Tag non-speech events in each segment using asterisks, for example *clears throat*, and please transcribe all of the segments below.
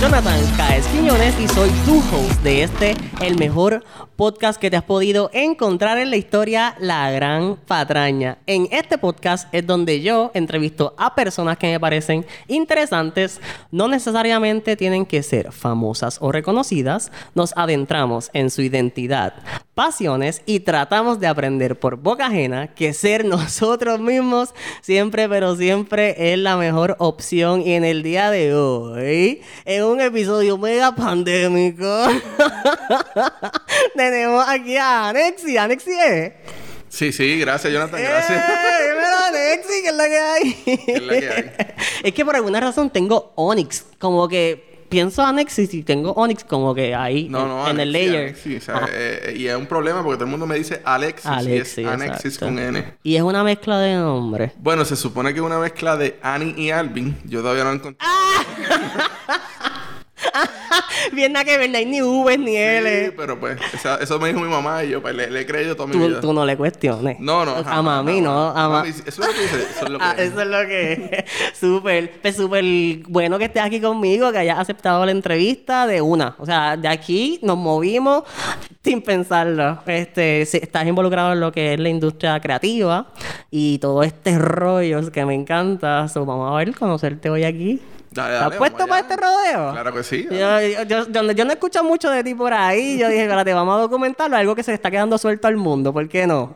Jonathan Caes Quiñones y soy tu host de este, el mejor podcast que te has podido encontrar en la historia, La Gran Patraña. En este podcast es donde yo entrevisto a personas que me parecen interesantes, no necesariamente tienen que ser famosas o reconocidas, nos adentramos en su identidad, pasiones y tratamos de aprender por boca ajena que ser *laughs* nosotros mismos siempre, pero siempre es la mejor opción. Y en el día de hoy, en un episodio mega pandémico, *laughs* tenemos aquí a Anexi. Anexi es. Sí, sí, gracias, Jonathan, ¡Eh! gracias. Dímelo, Anexi, que es la que hay. ¿Qué es la que hay? *laughs* es que por alguna razón tengo Onyx, como que. Pienso Anexis y tengo Onyx como que ahí No, en, no, en el layer. O sea, eh, y es un problema porque todo el mundo me dice Alexis, Alexis, y es Anexis con N. Y es una mezcla de nombres. Bueno, se supone que es una mezcla de Annie y Alvin. Yo todavía no lo encontré. *laughs* *laughs* Bien nada que ver, no hay ni V ni Sí, L. pero pues, esa- eso me dijo mi mamá y yo pues, le, le he creído toda mi Tú, vida. tú no le cuestiones. No, no. A jamás, mami, no. jamás. A ma- Mami, Eso es lo que dice. Eso es lo *laughs* que Ah, es. eso es lo que es. *laughs* Súper, pues súper bueno que estés aquí conmigo, que hayas aceptado la entrevista de una. O sea, de aquí nos movimos *gasps* sin pensarlo. Este, si estás involucrado en lo que es la industria creativa y todo este rollo que me encanta. So, vamos a ver, conocerte hoy aquí. Dale, ¿Estás dale, puesto vamos para este rodeo? Claro que sí. Yo, yo, yo- yo no escucho mucho de ti por ahí, yo dije, espérate, vamos a documentarlo, algo que se le está quedando suelto al mundo, ¿por qué no?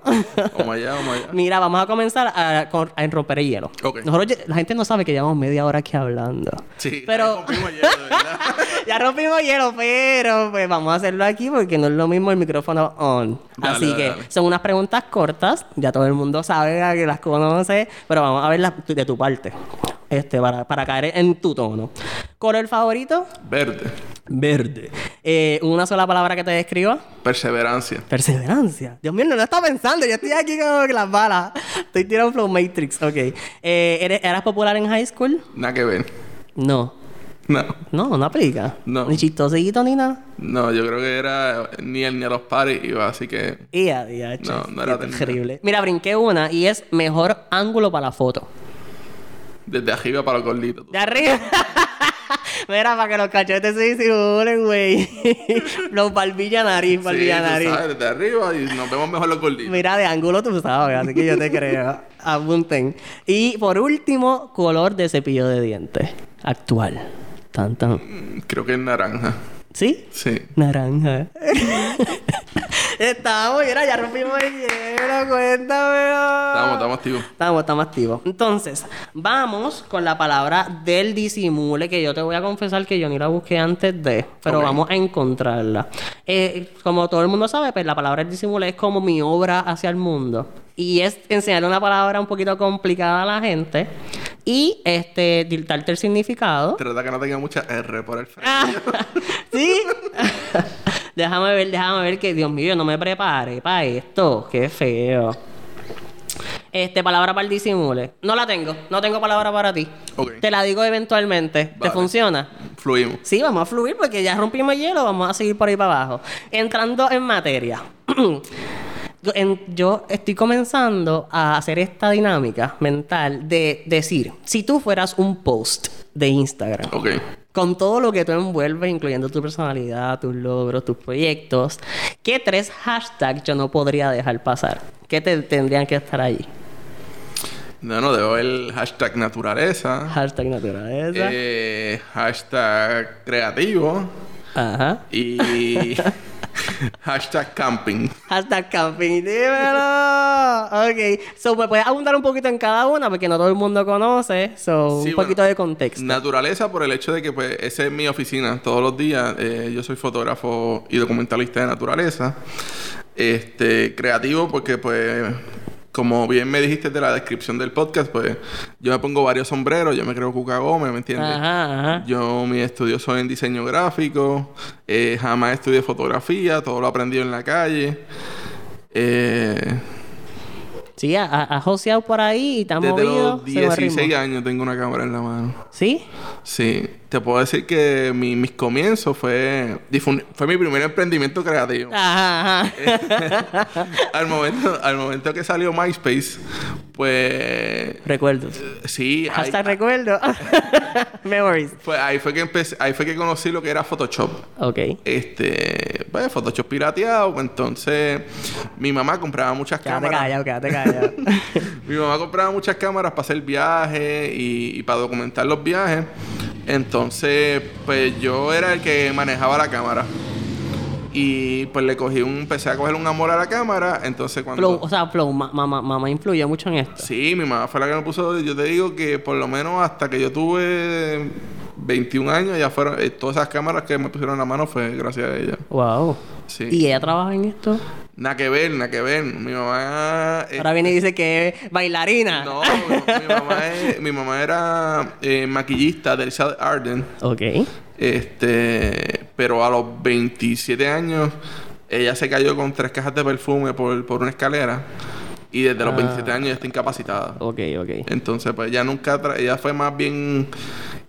Vamos allá, vamos allá. *laughs* Mira, vamos a comenzar a, a romper el hielo. Ok. Nosotros, la gente no sabe que llevamos media hora aquí hablando. Sí, pero rompimos hielo, verdad. *laughs* ya rompimos hielo, pero pues vamos a hacerlo aquí porque no es lo mismo el micrófono on. Dale, Así que son unas preguntas cortas, ya todo el mundo sabe que las conoce, pero vamos a verlas de tu parte. Este, para, para caer en tu tono. ¿Color favorito? Verde. Verde. Eh, ¿Una sola palabra que te describa? Perseverancia. Perseverancia. Dios mío, no lo estaba pensando. Yo estoy aquí que las balas. Estoy tirando Flow Matrix. Ok. Eh, ¿eres- ¿Eras popular en high school? Nada que ver. No. No. No, no aplica. No. Ni chistosito ni nada. No, yo creo que era ni el ni a los pares iba, así que No, no era terrible. Mira, brinqué una y es mejor ángulo para la foto. Desde arriba para los gorditos. De arriba. *laughs* Mira, para que los cachetes se disimulen, güey. *laughs* los barbilla nariz, Sí, barbilla tú nariz. sabes, desde arriba y nos vemos mejor los gorditos. Mira, de ángulo tú sabes, así que yo te *laughs* creo. Apunten. Y por último, color de cepillo de dientes. Actual. Tan, tan. Mm, Creo que es naranja. ¿Sí? Sí. Naranja. Estamos, mira, ya rompimos el hielo, cuéntame. Estamos, estamos activos. Estamos, estamos activos. Entonces, vamos con la palabra del disimule, que yo te voy a confesar que yo ni la busqué antes de, pero vamos a encontrarla. Eh, como todo el mundo sabe, pues la palabra del disimule es como mi obra hacia el mundo. Y es enseñarle una palabra un poquito complicada a la gente y este dictarte el significado. Trata que no tenga mucha R por el frente. Ah, *laughs* ¿Sí? *laughs* déjame ver, déjame ver que, Dios mío, yo no me preparé para esto. Qué feo. Este, palabra para el disimule. No la tengo. No tengo palabra para ti. Te la digo eventualmente. ¿Te funciona? Fluimos. Sí, vamos a fluir porque ya rompimos el hielo. Vamos a seguir por ahí para abajo. Entrando en materia. Yo, *clears throat* en- yo estoy comenzando a hacer esta dinámica mental de decir, si tú fueras un post de Instagram, Ok. Con todo lo que tú envuelves, incluyendo tu personalidad, tus logros, tus proyectos, ¿qué tres hashtags yo no podría dejar pasar? ¿Qué te tendrían que estar allí? No, no, debo el hashtag naturaleza. Hashtag naturaleza. Eh, hashtag creativo. Ajá. Y *laughs* hashtag camping. Hashtag camping, dímelo. Ok. So, ¿me puedes abundar un poquito en cada una? Porque no todo el mundo conoce. So, Sí, un bueno, poquito de contexto. Naturaleza por el hecho de que pues esa es mi oficina todos los días. Eh, yo soy fotógrafo y documentalista de naturaleza. Este, creativo porque pues como bien me dijiste de la descripción del podcast, pues yo me pongo varios sombreros, yo me creo Cuca Gómez, ¿me entiendes? Ajá, ajá. Yo mis estudios son en diseño gráfico, eh, jamás estudié fotografía, todo lo aprendí en la calle. Eh, Sí, ha, joseado por ahí y ha Desde movido. los según el ritmo. 16 años tengo una cámara en la mano. ¿Sí? Sí, te puedo decir que mi- mis comienzos fue, fue mi primer emprendimiento creativo. Ajá, ajá. *laughs* al, momento, al momento que salió MySpace, pues Recuerdos. sí, ahí, Hasta recuerdo. *laughs* Memories. fue, ahí fue que empecé, ahí fue que conocí lo que era Photoshop. Ok. Este, pues Photoshop pirateado, entonces mi mamá compraba muchas Quédate cámaras. callado, quédate callado. *laughs* Mi mamá compraba muchas cámaras para hacer viajes y, y para documentar los viajes. Entonces, pues yo era el que manejaba la cámara. Y pues le cogí un, empecé a coger un amor a la cámara. Entonces cuando... Flow, o sea, Flow, ma- mamá, mamá influyó mucho en esto. Sí, mi mamá fue la que me puso. Yo te digo que por lo menos hasta que yo tuve 21 años, ya fueron. eh, todas esas cámaras que me pusieron en la mano fue gracias a ella. Wow. Sí. ¿Y ella trabaja en esto? Nada que ver, nada que ver. Mi mamá. eh, Ahora viene y dice que es bailarina. no, mi, mamá es- mi mamá era eh, maquillista de Elizabeth Arden. Ok. Este. Pero a los 27 años, ella se cayó con tres cajas de perfume por, por una escalera. Y desde los Ah. 27 años ya está incapacitada. Ok, ok. Entonces, pues ella nunca, ella fue más bien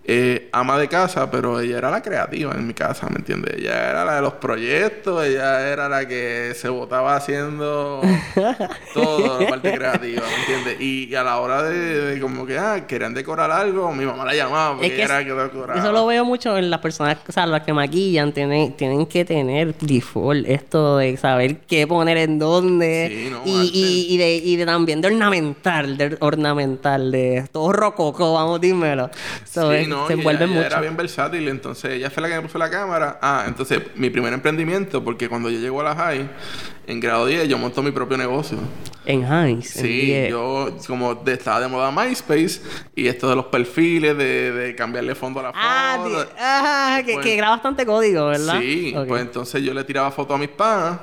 eh, ama de casa, pero ella era la creativa en mi casa, ¿me entiendes? Ella era la de los proyectos, ella era la que se votaba haciendo *laughs* todo la parte creativa, ¿me entiendes? Y, y a la hora de, de como que, ah, querían decorar algo, mi mamá la llamaba porque Es que era es- que decoraba. Eso lo veo mucho en las personas, o sea, las que maquillan, tienen, tienen que tener default esto de saber qué poner en dónde. Sí, no, y, y, y, de, y de también de ornamental, de ornamental, de todo rococo, vamos, dímelo. So, Sí, es- no, se y envuelve mucho. era bien versátil, entonces ella fue la que me puso la cámara. Ah, entonces mi primer emprendimiento, porque cuando yo llego a la high, en grado 10, yo monto mi propio negocio. En Heinz. Sí, 10. yo como de- estaba de moda MySpace y esto de los perfiles, de, de cambiarle fondo a la Ah, foto. ah, que, Pues- que graba bastante código, ¿verdad? Sí, pues entonces yo le tiraba fotos a mis panas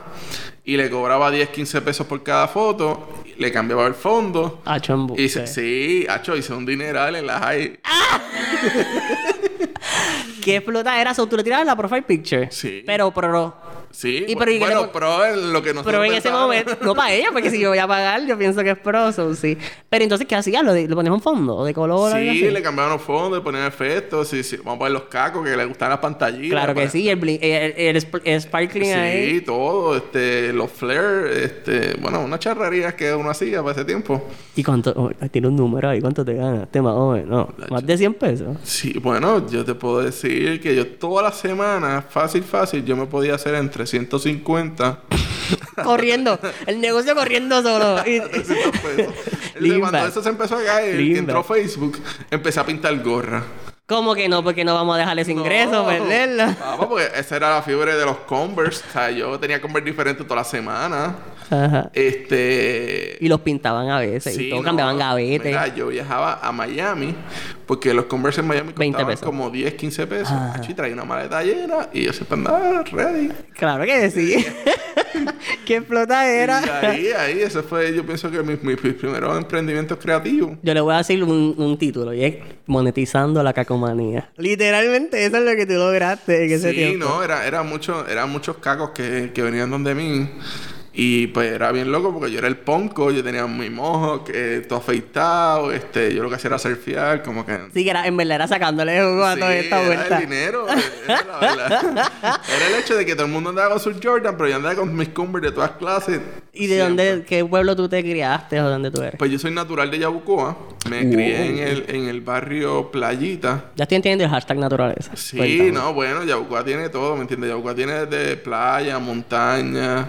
y le cobraba 10, 15 pesos por cada foto, le cambiaba el fondo. Ah, chombo. Y dice, sí, hacho, hice un dineral en la high. *laughs* ¿Qué explota era? So, tú le tirabas la profile picture. Sí. Pero, pero... Sí, Y pero, ¿y le bueno, pero en lo que nosotros en ese momento, no para ella, porque si yo voy a pagar, yo pienso que es pro, so, sí. Pero entonces, ¿qué hacías? ¿Lo, de- lo ponías un fondo de color? Sí, así? le cambiaban los fondos, le ponían efectos, sí, sí. Vamos a poner los cacos que le gustan las pantallitas. Claro que para- sí, el, bling- el, el el sparkling Sí, ahí. todo, este, los flares, este, bueno, unas charrerías que uno hacía para ese tiempo. ¿Y cuánto? oh, tiene un número ahí, ¿cuánto te ganaste más o menos? ¿Más de 100 pesos? Sí, bueno, yo te puedo decir que yo todas las semanas, fácil, fácil, yo me podía hacer entre 150 corriendo, el negocio corriendo solo. Y- 300 pesos. Entonces, Limba. cuando eso se empezó a caer, entró Facebook, empecé a pintar gorra. ¿Cómo que no? Porque no vamos a dejar ese ingreso, No. perderlo. Vamos, porque esa era la fiebre de los Converse. O sea, yo tenía Converse diferente toda la semana. Ajá. Este. Y los pintaban a veces. y Sí, todo no, cambiaban gavetes. mira, yo viajaba a Miami porque los Converse en Miami 20 costaban pesos. como 10, 15 pesos. Achi, traía una maleta llena y yo siempre andaba ready. Claro que sí. *laughs* ¿Qué explota era? Y ahí, ahí, ese fue, yo pienso que mis, mis- mis primeros emprendimientos creativos. Yo le voy a decir un, un título y es Monetizando la cacomanía. Literalmente, eso es lo que tú lograste en ese Sí, tiempo. no, era, era mucho, eran muchos cacos que, que venían donde mí. Y pues era bien loco porque yo era el ponco, yo tenía mi mojo, que todo afeitado, este, yo lo que hacía era surfear, como que Sí, que era, en verdad era sacándole jugo a Sí, toda esta era vuelta. el dinero, era la verdad. *laughs* Era el hecho de que todo el mundo andaba con sus Jordan, pero yo andaba con mis Converse de todas clases. ¿Y de siempre. dónde, qué pueblo tú te criaste o de dónde tú eres? Pues yo soy natural de Yabucoa. Me Wow. crié en el, en el barrio Playita. Ya estoy entendiendo el hashtag naturaleza. Sí, Cuéntame. no, bueno, Yabucoa tiene todo, ¿me entiendes? Yabucoa tiene de playa, montaña,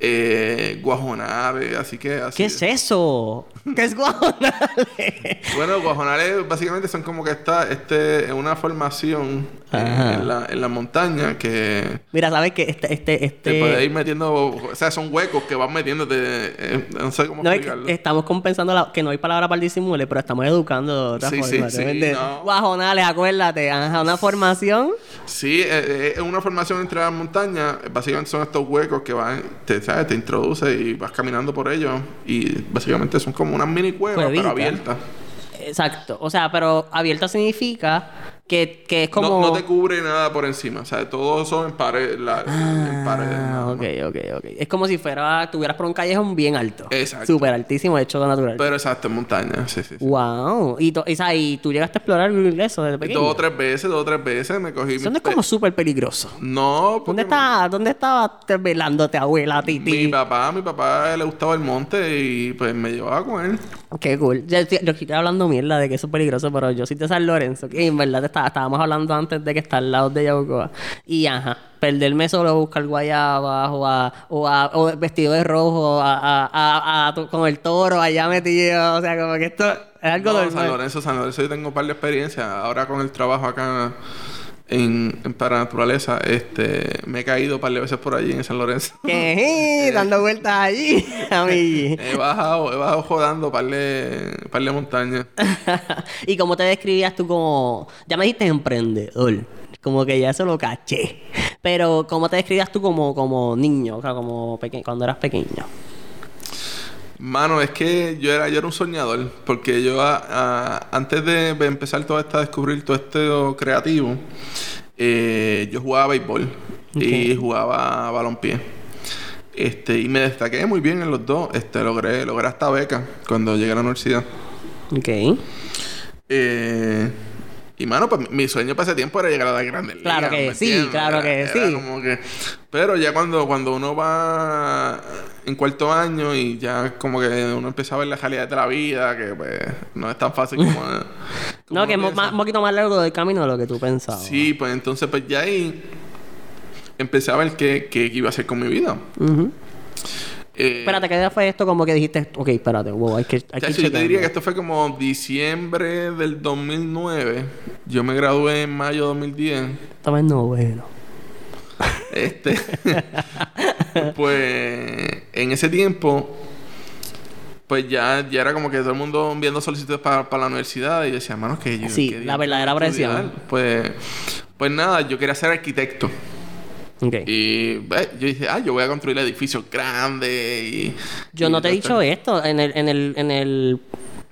eh, guajonales, así que así. ¿Qué es eso? *laughs* ¿Qué es guajonale? Bueno, guajonales básicamente son como que está este, en una formación eh, en, la, en la montaña que Mira, ¿sabes qué? Este, este, este... te puedes ir metiendo, o sea, son huecos que van metiéndote, eh, no sé cómo No, es que explicarlo. estamos compensando la- que no hay palabra para el disimule, pero estamos educando Sí, forma. sí, ¿te sí, no. Guajonales, acuérdate. Ajá, una formación. Sí, eh, eh, es una formación entre las montañas. Básicamente son estos huecos que van, te, ¿sabes? te introduce y vas caminando por ellos. Y básicamente son como unas mini cuevas, Cuevita. pero abiertas. Exacto. O sea, pero abierta significa Que, que es como... No, no te cubre nada por encima. O sea, todos son en pared, la, en. Ah, nada ok, ok, ok. Es como si fuera, tuvieras por un callejón bien alto. Exacto. Súper altísimo, hecho de natural. Pero exacto, en montaña. Sí, sí, sí. Wow. Y, to- y, sa- y tú llegaste a explorar eso desde pequeño. Dos o tres veces, dos o tres veces me cogí Eso no es como súper peligroso. No, porque ¿Dónde está, ¿Dónde estaba te- velándote, abuela, titi? mi papá, mi papá le gustaba el monte y pues me llevaba con él. Qué cool. Yo, yo estoy hablando mierda de que eso es peligroso, pero yo soy de San Lorenzo. Y en verdad te estábamos hablando antes de que está al lado de Yabucoa. Y ajá, perderme solo a buscar guayabas o, a, o, a, o vestido de rojo a, a, con el toro allá metido. O sea, como que esto es algo No, normal. San Lorenzo, San Lorenzo yo tengo un par de experiencias. Ahora con el trabajo acá en, en para naturaleza, este, me he caído un par de veces por allí en San Lorenzo. Que, *laughs* dando vueltas allí, *laughs* amigui. he bajado, he bajado jodando par de, par de montañas. *laughs* ¿Y cómo te describías tú como... Ya me dijiste emprendedor. Como que ya eso lo caché. Pero ¿cómo te describías tú como, como niño? O sea, como peque- cuando eras pequeño. Mano, es que yo era, yo era un soñador, porque yo a- a- antes de empezar todo esto, a descubrir todo esto creativo, eh, yo jugaba béisbol y jugaba balompié. Este, y me destaqué muy bien en los dos. Este, logré, logré hasta beca cuando llegué a la universidad. Ok. Eh, y mano, pues mi- sueño para ese tiempo era llegar a la grandes ligas, Claro que ¿me sí, claro Era- que era sí. como que- Pero ya cuando, cuando uno va en cuarto año y ya como que uno empieza a ver la realidad de la vida, que pues no es tan fácil como... *laughs* como No, que es un poquito más largo del camino de lo que tú pensabas. Sí, pues entonces pues ya ahí empecé a ver qué, qué iba a hacer con mi vida. Ujú. Eh, Espérate, ¿qué día fue esto? Como que dijiste, ok, espérate, wow, hay que. Hay que yo te diría que esto fue como diciembre del 2009. Yo me gradué en mayo de 2010. Estaba en noveno. Este. *laughs* pues. En ese tiempo. Pues ya, ya era como que todo el mundo enviando solicitudes para, para la universidad. Y yo decía, hermanos, que yo. Sí, ¿qué la verdadera voy a estudiar?". presión. Pues. Pues nada, yo quería ser arquitecto. Y eh, yo dije, ah, yo voy a construir edificios grandes. Y, Yo y no te he dicho esto en el, en el, en el,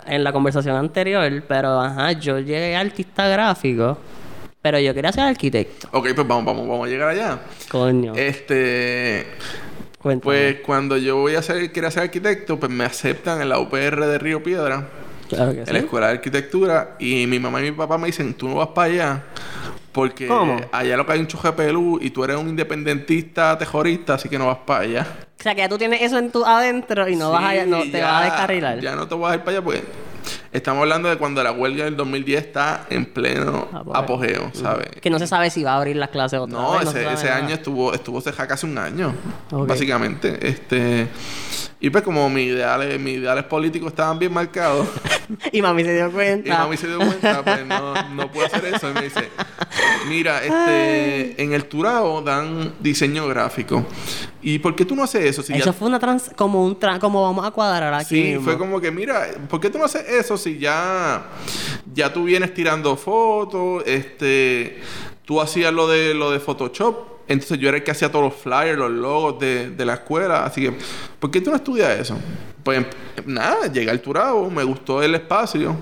en la conversación anterior, pero ajá, yo llegué a artista gráfico, pero yo quería ser arquitecto. Ok, pues vamos, vamos, vamos a llegar allá. Coño. Este. Cuéntame. Pues cuando yo voy a ser, quería ser arquitecto, pues me aceptan en la UPR de Río Piedra, claro que en sí. la escuela de arquitectura, y mi mamá y mi papá me dicen, tú no vas para allá, porque ¿Cómo? allá lo que hay un choque de pelú y tú eres un independentista terrorista, así que no vas para allá. O sea, que ya tú tienes eso en tu adentro y no vas a, no te ya- vas a descarrilar. Ya no te vas a ir para allá, pues. Estamos hablando de cuando la huelga del 2010 está en pleno Apogeo. apogeo, ¿sabes? Que no se sabe si va a abrir las clases otra No, vez. ese, año estuvo, estuvo cerrado casi un año, básicamente. Este, y pues como mis ideales, mis ideales políticos estaban bien marcados, *laughs* Y mami se dio y cuenta. mami se dio cuenta, pues no, no puedo hacer eso. Y me dice, mira, este, en el Turao dan diseño gráfico. ¿Y por qué tú no haces eso? Si ya- Eso fue una trans... Como un... Tra... Como vamos a cuadrar aquí Sí, mismo. fue como que, mira, ¿por qué tú no haces eso si ya, ya tú vienes tirando fotos? Este, tú hacías lo de lo de Photoshop. Entonces yo era el que hacía todos los flyers, los logos de, de la escuela. Así que, ¿por qué tú no estudias eso? Pues nada, llegué al Turabo, me gustó el espacio.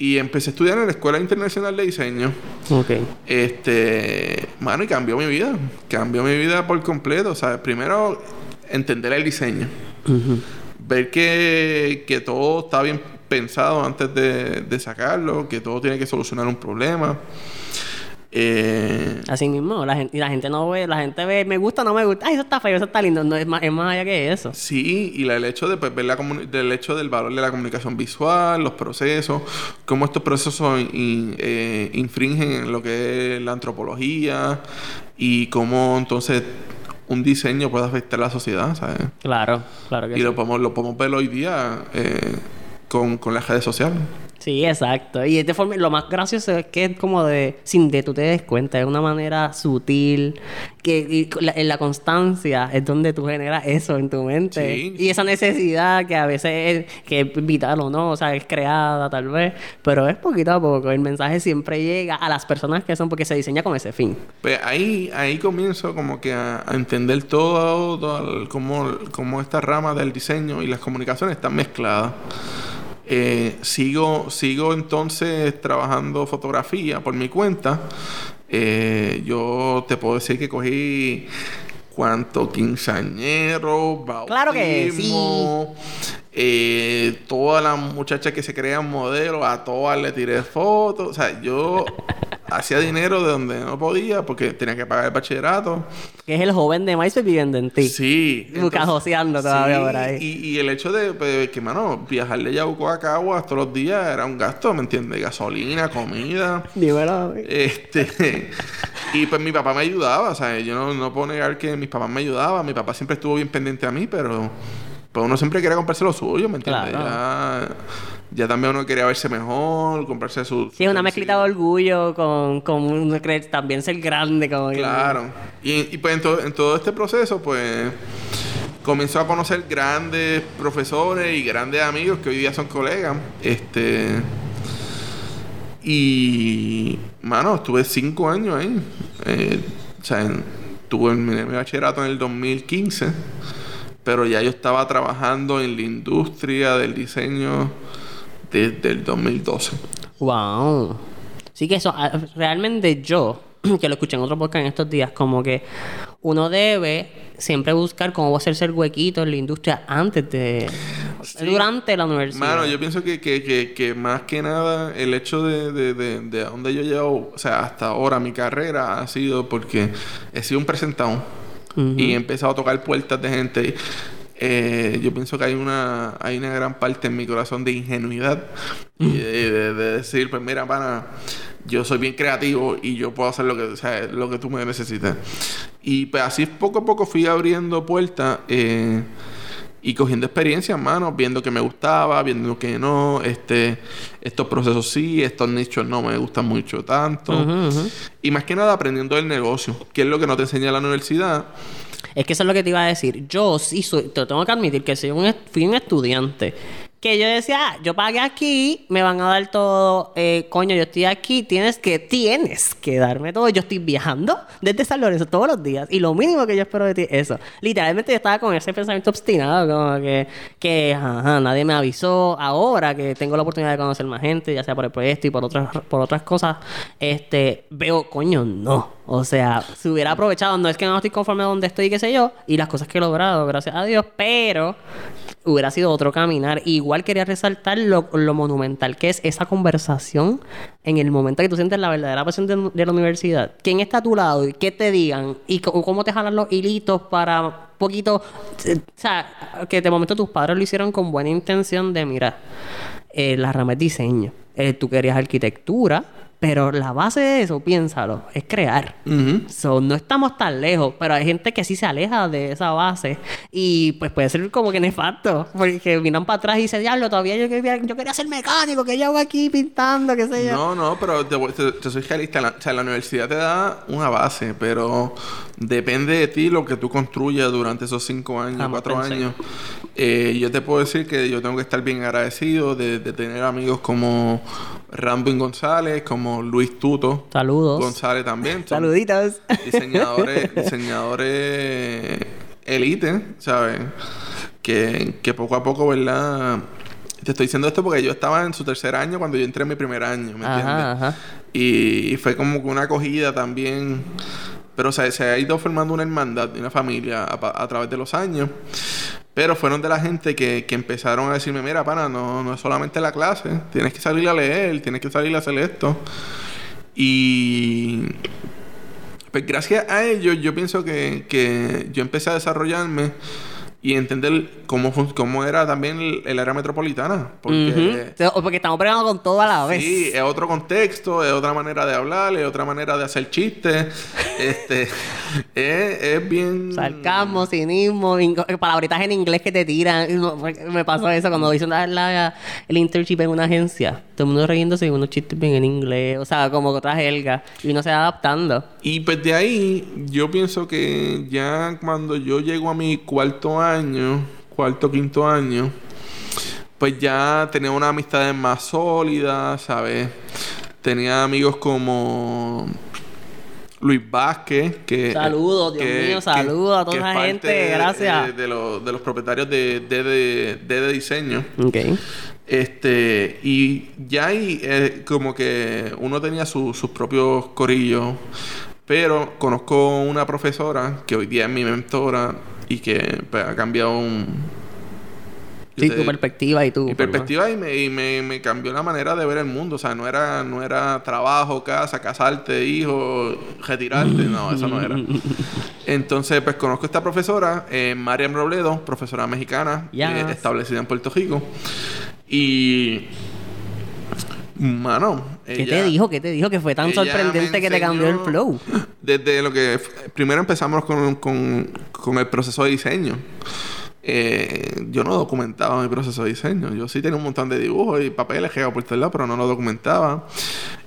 Y empecé a estudiar en la Escuela Internacional de Diseño. Ok. Este, mano, y cambió mi vida. Cambió mi vida por completo. O sea, primero entender el diseño. Ver que, que todo está bien pensado antes de, de sacarlo, que todo tiene que solucionar un problema. Eh, Así mismo, la gente, y la gente no ve, la gente ve, me gusta, no me gusta, ay, eso está feo, eso está lindo, no, es más, es más allá que eso. sí, y la- el hecho de pues, ver la del hecho del valor de la comunicación visual, los procesos, cómo estos procesos in- eh, infringen en lo que es la antropología y cómo entonces un diseño puede afectar a la sociedad, ¿sabes? Claro, claro que Y sí. lo podemos, lo podemos ver hoy día eh, con, con las redes sociales. Sí, exacto. Y de forma, lo más gracioso es que es como de, sin que tú te des cuenta, es una manera sutil, que y con la- en la constancia es donde tú generas eso en tu mente. Sí. Y esa necesidad que a veces es, que es vital o no, o sea, es creada tal vez, pero es poquito a poco. El mensaje siempre llega a las personas que son porque se diseña con ese fin. Pues ahí, ahí comienzo como que a, a entender todo, todo el- cómo, cómo esta rama del diseño y las comunicaciones están mezcladas. Eh, sigo, sigo entonces trabajando fotografía por mi cuenta. Eh, yo te puedo decir que cogí cuánto quinceañero, bautismo, Claro que sí. eh, todas las muchachas que se crean modelos, a todas le tiré fotos. O sea, yo *laughs* hacía dinero de donde no podía porque tenía que pagar el bachillerato. Que es el joven de MySpace viviendo en ti. Sí. Bucajoseando todavía por ahí. Y, y el hecho de pues, que, mano, viajar de Yabucoa a Caguas todos los días era un gasto, ¿me entiendes? Gasolina, comida. Dímelo. Este, y pues mi papá me ayudaba, o sea, yo no, no puedo negar que mis papás me ayudaban, mi papá siempre estuvo bien pendiente a mí, pero pues uno siempre quería comprarse lo suyo, ¿me entiendes? Claro. Ya, ya también uno quería verse mejor, comprarse su... Sí, una mezclita de orgullo con, con uno cree también ser grande. Como Claro. Y, y pues en, to- en todo este proceso, pues comenzó a conocer grandes profesores y grandes amigos que hoy día son colegas. Este. Y. Mano, estuve cinco años ahí. Eh, o sea, en- tuve mi, bachillerato en el 2015. Pero ya yo estaba trabajando en la industria del diseño desde el 2012. Wow. Sí que eso, ah, realmente yo, *clears throat* que lo escuché en otro podcast en estos días, como que uno debe siempre buscar cómo va a hacerse el huequito en la industria antes de... Durante la universidad. Mano, yo pienso que, que, que, que más que nada el hecho de, de, de, de a donde yo llevo, o sea, hasta ahora mi carrera ha sido porque he sido un presentado y he empezado a tocar puertas de gente. Eh, yo pienso que hay una, hay una gran parte en mi corazón de ingenuidad y de, de- de decir, pues mira, pana, yo soy bien creativo y yo puedo hacer lo que, o sea, lo que tú me necesites. Y pues así poco a poco fui abriendo puertas. eh, y cogiendo experiencia, mano, viendo que me gustaba, viendo que no, este, estos procesos sí, estos nichos no me gustan mucho tanto. Y más que nada aprendiendo del negocio, que es lo que no te enseña la universidad. Es que eso es lo que te iba a decir. Yo sí soy, te tengo que admitir que soy un, fui un estudiante. Que yo decía, ah, yo pagué aquí, me van a dar todo, eh, coño, yo estoy aquí, tienes que, tienes que darme todo. Yo estoy viajando desde San Lorenzo todos los días y lo mínimo que yo espero de ti es eso. Literalmente yo estaba con ese pensamiento obstinado, como que, que ajá, nadie me avisó. Ahora que tengo la oportunidad de conocer más gente, ya sea por el proyecto y por otras, por otras cosas, este, veo, coño, no. O sea, si hubiera aprovechado, no es que no estoy conforme a donde estoy, qué sé yo, y las cosas que he logrado, gracias a Dios, pero hubiera sido otro caminar. Igual quería resaltar lo, monumental que es esa conversación en el momento que tú sientes la verdadera pasión de, la universidad. ¿Quién está a tu lado? y ¿Qué te digan? ¿Y cómo te jalan los hilitos para poquito... eh, O sea, que de momento tus padres lo hicieron con buena intención de, mira, eh, la rama es diseño. Eh, tú querías arquitectura, pero la base de eso, piénsalo, es crear. So, no estamos tan lejos, pero hay gente que sí se aleja de esa base y pues puede ser como que nefasto, porque miran para atrás y dicen, diablo, todavía yo quería, yo quería ser mecánico, que yo hago aquí pintando, qué sé yo. No, no, pero te, te- te soy realista. La, o sea, la universidad te da una base, pero depende de ti lo que tú construyas durante esos cinco años, Jamás cuatro pensé. años. Eh, yo te puedo decir que yo tengo que estar bien agradecido de, de tener amigos como Rambin González, como Luis Tuto. Saludos. González también. Son Saluditos. Diseñadores, *laughs* diseñadores elite, ¿sabes? Que, que poco a poco, ¿verdad? Te estoy diciendo esto porque yo estaba en su tercer año cuando yo entré en mi primer año, ¿me entiendes? Ajá, ajá. Y, y fue como que una acogida también. Pero o sea, se ha ido formando una hermandad y una familia a, través de los años. Pero fueron de la gente que, que empezaron a decirme, mira, pana, no, no es solamente la clase. Tienes que salir a leer, tienes que salir a hacer esto. Y... Pues gracias a ellos yo pienso que, que yo empecé a desarrollarme y entender cómo, cómo era también el, el área metropolitana. Porque... Estamos pregando con todo a la vez. Sí, es otro contexto, es otra manera de hablar, es otra manera de hacer chistes. *laughs* este, es, es bien. Sarcasmo, cinismo, palabritas en inglés que te tiran. Me pasó eso cuando hice la- la- el internship en una agencia. Todo el mundo riéndose y unos chistes bien en inglés. O sea, como que otra jerga. Y uno se va adaptando. Y pues de ahí, yo pienso que ya cuando yo llego a mi cuarto año, cuarto, quinto año, pues ya tenía una amistad más sólida, ¿sabes? Tenía amigos como Luis Vázquez, que... Saludos, Dios mío, saludos a toda que esa es gente, de- gracias. De, de los, de los propietarios de DD, DD Diseño. Ok. Este, y ya ahí eh, como que uno tenía su- sus propios corillos, pero conozco una profesora que hoy día es mi mentora y que pues, ha cambiado un... Sí, te- tu perspectiva y tu... mi perspectiva y, me, y me, me cambió la manera de ver el mundo. O sea, no era, no era trabajo, casa, casarte, hijo, retirarte. No, eso no era. *laughs* Entonces, pues conozco a esta profesora, eh, Mariam Robledo, profesora mexicana, Yes. eh, establecida en Puerto Rico. Y. Mano. ¿Qué te dijo? ¿Qué te dijo? Que fue tan sorprendente que te cambió el flow. Desde lo que... Primero empezamos con, con, con el proceso de diseño. Eh, yo no documentaba mi proceso de diseño. Yo sí tenía un montón de dibujos y papeles que por todos lados, pero no lo documentaba.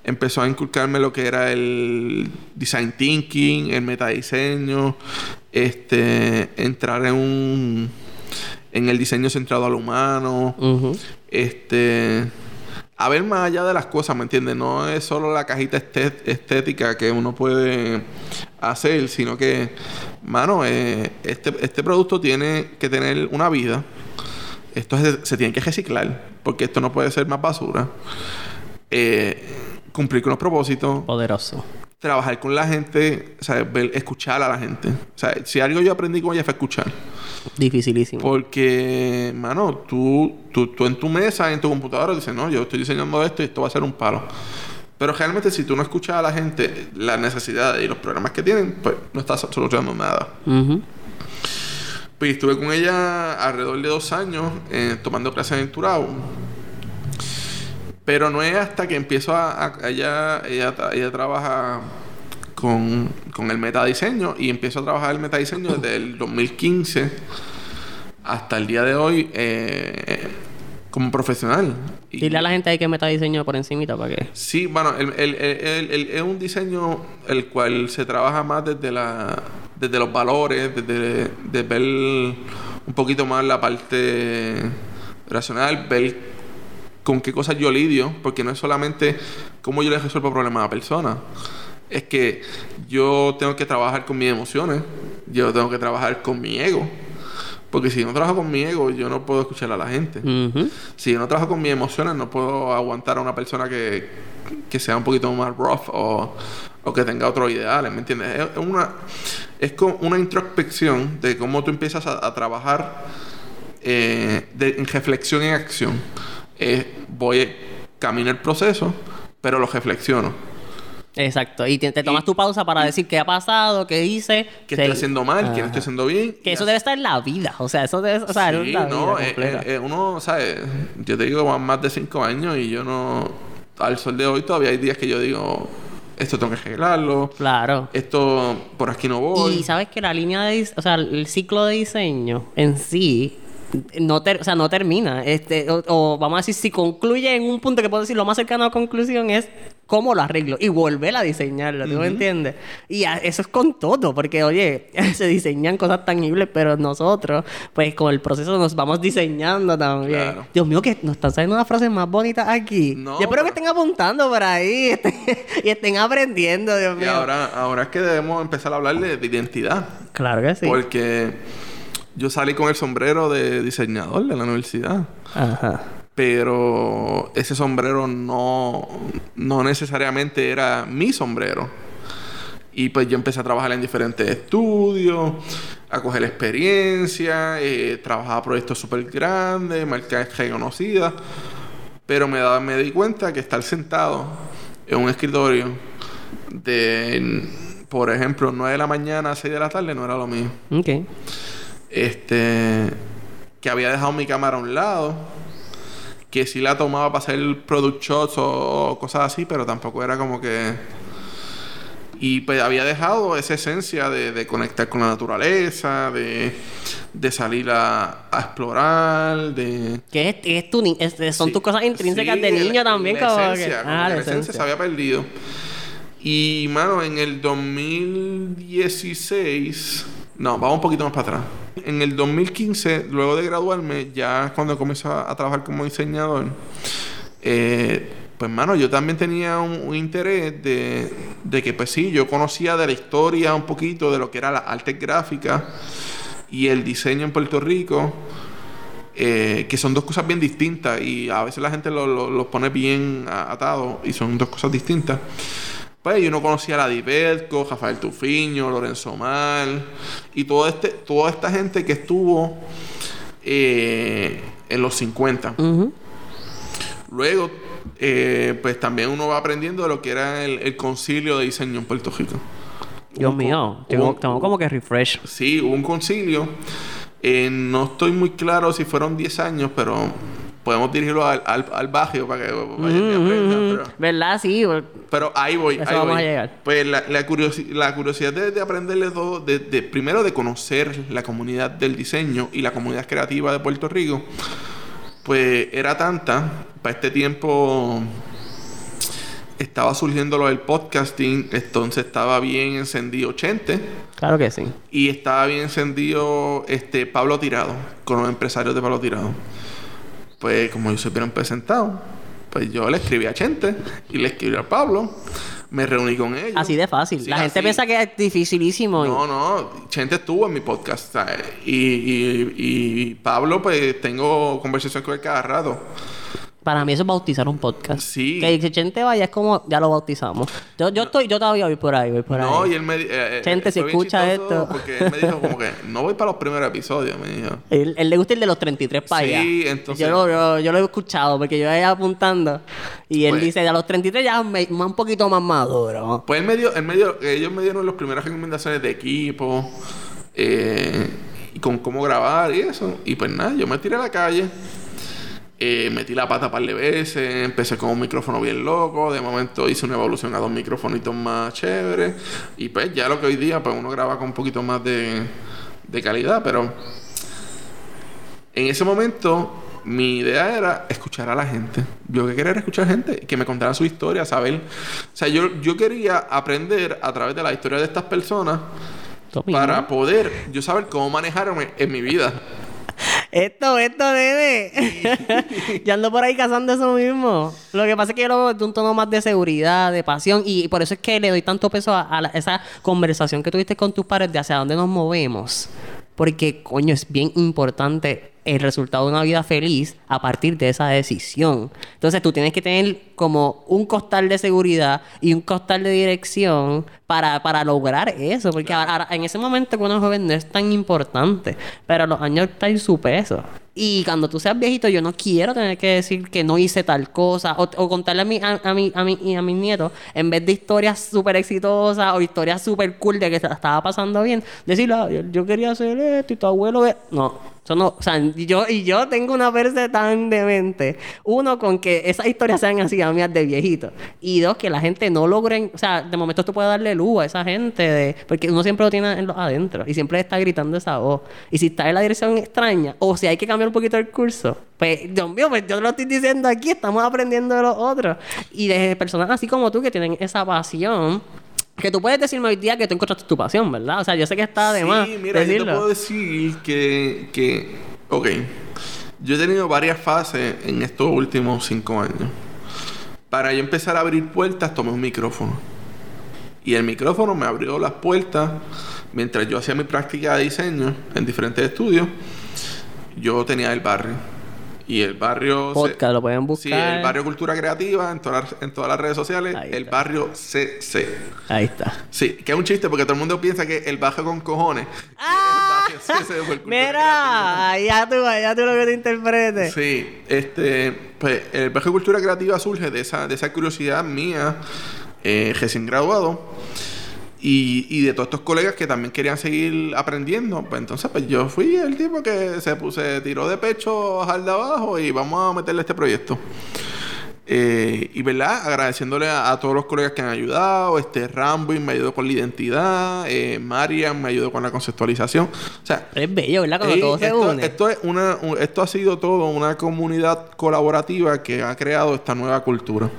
Empezó a inculcarme lo que era el design thinking, el metadiseño, este, entrar en un en el diseño centrado al humano, Ujú. Este a ver más allá de las cosas, ¿me entiendes? No es solo la cajita estética que uno puede hacer, sino que, mano, eh, este, este producto tiene que tener una vida. Esto es- se tiene que reciclar, porque esto no puede ser más basura. Eh, cumplir con los propósitos, Poderoso. trabajar con la gente, o sea, escuchar a la gente. O sea, si algo yo aprendí con ella fue escuchar. Dificilísimo. Porque, mano, tú, tú, tú en tu mesa, en tu computadora, dices, no, yo estoy diseñando esto y esto va a ser un palo. Pero realmente si tú no escuchas a la gente las necesidades y los problemas que tienen, pues no estás solucionando nada. Pues estuve con ella alrededor de dos años eh, tomando clases en. Pero no es hasta que empiezo a... a- ella, ella, ella trabaja con, con el metadiseño y empiezo a trabajar el metadiseño desde el 2015 hasta el día de hoy eh, como profesional. Y- Dile a la gente ahí que meta diseño por encimita para que... Sí, bueno, el, el- el- el- el- es un diseño el cual se trabaja más desde la desde los valores, desde de ver un poquito más la parte racional, ver con qué cosas yo lidio, porque no es solamente cómo yo le resuelvo problemas a la persona. Es que yo tengo que trabajar con mis emociones, yo tengo que trabajar con mi ego. Porque si no trabajo con mi ego, yo no puedo escuchar a la gente. Si yo no trabajo con mis emociones, no puedo aguantar a una persona que, que sea un poquito más rough o, o que tenga otros ideales, ¿me entiendes? Es, una, es como una introspección de cómo tú empiezas a, a trabajar eh, de- en reflexión en acción. Eh, voy, camino el proceso, pero lo reflexiono. Exacto. Y te, te tomas tu pausa para decir qué ha pasado, qué hice. ¿Qué estoy haciendo mal? ¿Qué no Ajá. estoy haciendo bien? Que eso debe estar en la vida. O sea, eso debe... O sea, Sí, la no, vida eh, eh, eh, uno, ¿sabes? Yo te digo, van más de cinco años y yo no. Al sol de hoy todavía hay días que yo digo, esto tengo que arreglarlo, Claro. esto por aquí no voy. Y sabes que la línea de... O sea, el ciclo de diseño en sí... No, ter- o sea, no termina. Este, o, o vamos a decir, si concluye en un punto que puedo decir lo más cercano a conclusión es cómo lo arreglo y volver a diseñarlo, ¿tú me entiendes? Y a- eso es con todo, porque oye, *laughs* se diseñan cosas tangibles, pero nosotros, pues con el proceso nos vamos diseñando también. Claro. Dios mío, que nos están saliendo unas frases más bonitas aquí. No, Yo espero que estén apuntando por ahí *laughs* estén- y estén aprendiendo, Dios Y mío. ahora, ahora es que debemos empezar a hablarle de identidad. Claro que sí. Porque yo salí con el sombrero de diseñador de la universidad. Ajá. Pero ese sombrero no, no necesariamente era mi sombrero. Y pues yo empecé a trabajar en diferentes estudios, a coger experiencia, eh, trabajaba proyectos súper grandes, marcas reconocidas. Pero me, daba, me di cuenta que estar sentado en un escritorio de, por ejemplo, 9 de la mañana a 6 de la tarde no era lo mío. Ok. Este. Que había dejado mi cámara a un lado. Que sí la tomaba para hacer product shots o, o cosas así, pero tampoco era como que. Y pues había dejado esa esencia de, de conectar con la naturaleza, de, de salir a, a explorar, de. Que es, es tu ni- es- son Sí, tus cosas intrínsecas sí, de niño la- también, la como esencia, Ah, que la esencia. se había perdido. Y, mano, en el 2016... No, vamos un poquito más para atrás. En el 2015, luego de graduarme, ya cuando comencé a, trabajar como diseñador, eh, pues, mano, yo también tenía un, interés de, que, pues sí, yo conocía de la historia un poquito de lo que era la arte gráfica y el diseño en Puerto Rico. eh, que son dos cosas bien distintas y a veces la gente los lo, los pone bien atados y son dos cosas distintas. Pues yo no conocía a la Berco, Rafael Tufiño, Lorenzo Mal y todo este, toda esta gente que estuvo eh, en los 50. Luego, eh, pues también uno va aprendiendo de lo que era el, concilio de diseño en Puerto Rico. Dios mío, tengo, como que refresh. Sí, hubo un concilio. Eh, no estoy muy claro si fueron 10 años, pero podemos dirigirlo al, al, barrio para que vayan y aprendan. ¿Verdad? Sí. Pero ahí voy. ahí vamos a llegar. Pues la, la, curiosidad de, de, aprenderle todo, de, de, primero de conocer la comunidad del diseño y la comunidad creativa de Puerto Rico, pues era tanta. Para este tiempo estaba surgiendo lo del podcasting, entonces estaba bien encendido Chente. Claro que sí. Y estaba bien encendido este Pablo Tirado, con los empresarios de Pablo Tirado pues como ellos se hubieran presentado, pues yo le escribí a Chente y le escribí a Pablo. Me reuní con ellos. Así de fácil. la gente piensa que es dificilísimo. No, no. Chente estuvo en mi podcast. Y, y, y, Pablo, pues tengo conversación con él cada rato. Para mí eso es bautizar un podcast. Sí. Que Chente vaya es como ya lo bautizamos. Yo, yo estoy, yo todavía voy por ahí, voy por ahí. No, y él me eh, eh Chente, si escucha esto. Porque él me dijo como que no voy para los primeros episodios, me dijo. Él, le gusta el de los 33 para allá. Sí, entonces. Yo lo, yo, lo he escuchado porque yo iba apuntando. Y él pues dice, a los 33 ya me, un poquito más maduro. Pues él me dio, él me dio, ellos me dieron las primeras recomendaciones de equipo. Eh, y con cómo grabar y eso. Y pues nada, yo me tiré a la calle. Eh, metí la pata par de veces, empecé con un micrófono bien loco, de momento hice una evolución a dos micrófonitos más chéveres y pues ya lo que hoy día pues uno graba con un poquito más de, de calidad, pero en ese momento mi idea era escuchar a la gente. Yo que quería era escuchar gente, que me contara su historia, saber. O sea, yo, yo quería aprender a través de la historia de estas personas para poder yo saber cómo manejarme en mi vida. Esto, esto, debe. *laughs* yo ando por ahí cazando eso mismo. Lo que pasa es que yo lo veo de un tono más de seguridad, de pasión. Y, por eso es que le doy tanto peso a, esa conversación que tuviste con tus padres de hacia dónde nos movemos. Porque, coño, es bien importante el resultado de una vida feliz a partir de esa decisión. Entonces tú tienes que tener como un costal de seguridad y un costal de dirección para, para lograr eso. Porque ahora, en ese momento cuando uno joven no es tan importante, pero los años están en su peso. Y cuando tú seas viejito, yo no quiero tener que decir que no hice tal cosa o, contarle a, mi, a, a, mi, a, mi, a mis nietos, en vez de historias súper exitosas o historias súper cool de que se estaba pasando bien, decirle, ah, yo, quería hacer esto y tu abuelo... No, eso no, o sea, yo, y yo tengo una verse tan demente. Uno, con que esas historias sean así a mías de viejito. Y dos, que la gente no logren, o sea, de momento tú puedes darle luz a esa gente, de, porque uno siempre lo tiene en los adentro y siempre está gritando esa voz. Y si está en la dirección extraña, o si hay que cambiar un poquito el curso, pues, Dios mío, pues yo lo estoy diciendo aquí, estamos aprendiendo de los otros. Y de personas así como tú que tienen esa pasión que tú puedes decirme hoy día que tú encontraste tu pasión, ¿verdad? O sea, yo sé que está de más. Sí, mira, yo te puedo decir que, que. Ok. Yo he tenido varias fases en estos últimos cinco años. Para yo empezar a abrir puertas, tomé un micrófono. Y el micrófono me abrió las puertas mientras yo hacía mi práctica de diseño en diferentes estudios. Yo tenía el barrio y el barrio... Podcast, lo pueden buscar. Sí, el barrio Cultura Creativa en, todas en todas las redes sociales. el barrio CC. Ahí está. Sí, que es un chiste porque todo el mundo piensa que el barrio con cojones... ¡Ah! *laughs* Mira, ya tú, ya tú lo que te interpretes. Sí, este... Pues el barrio Cultura Creativa surge de esa, de esa curiosidad mía, eh, recién graduado y, y, de todos estos colegas que también querían seguir aprendiendo, pues entonces pues yo fui el tipo que se, puse, tiró de pecho al de abajo y vamos a meterle este proyecto. Eh, y verdad, agradeciéndole a, todos los colegas que han ayudado, este Rambo me ayudó con la identidad, eh, Marian me ayudó con la conceptualización. O sea, es bello, ¿verdad? Cuando todo se esto, une. Esto, es una, esto ha sido todo una comunidad colaborativa que ha creado esta nueva cultura.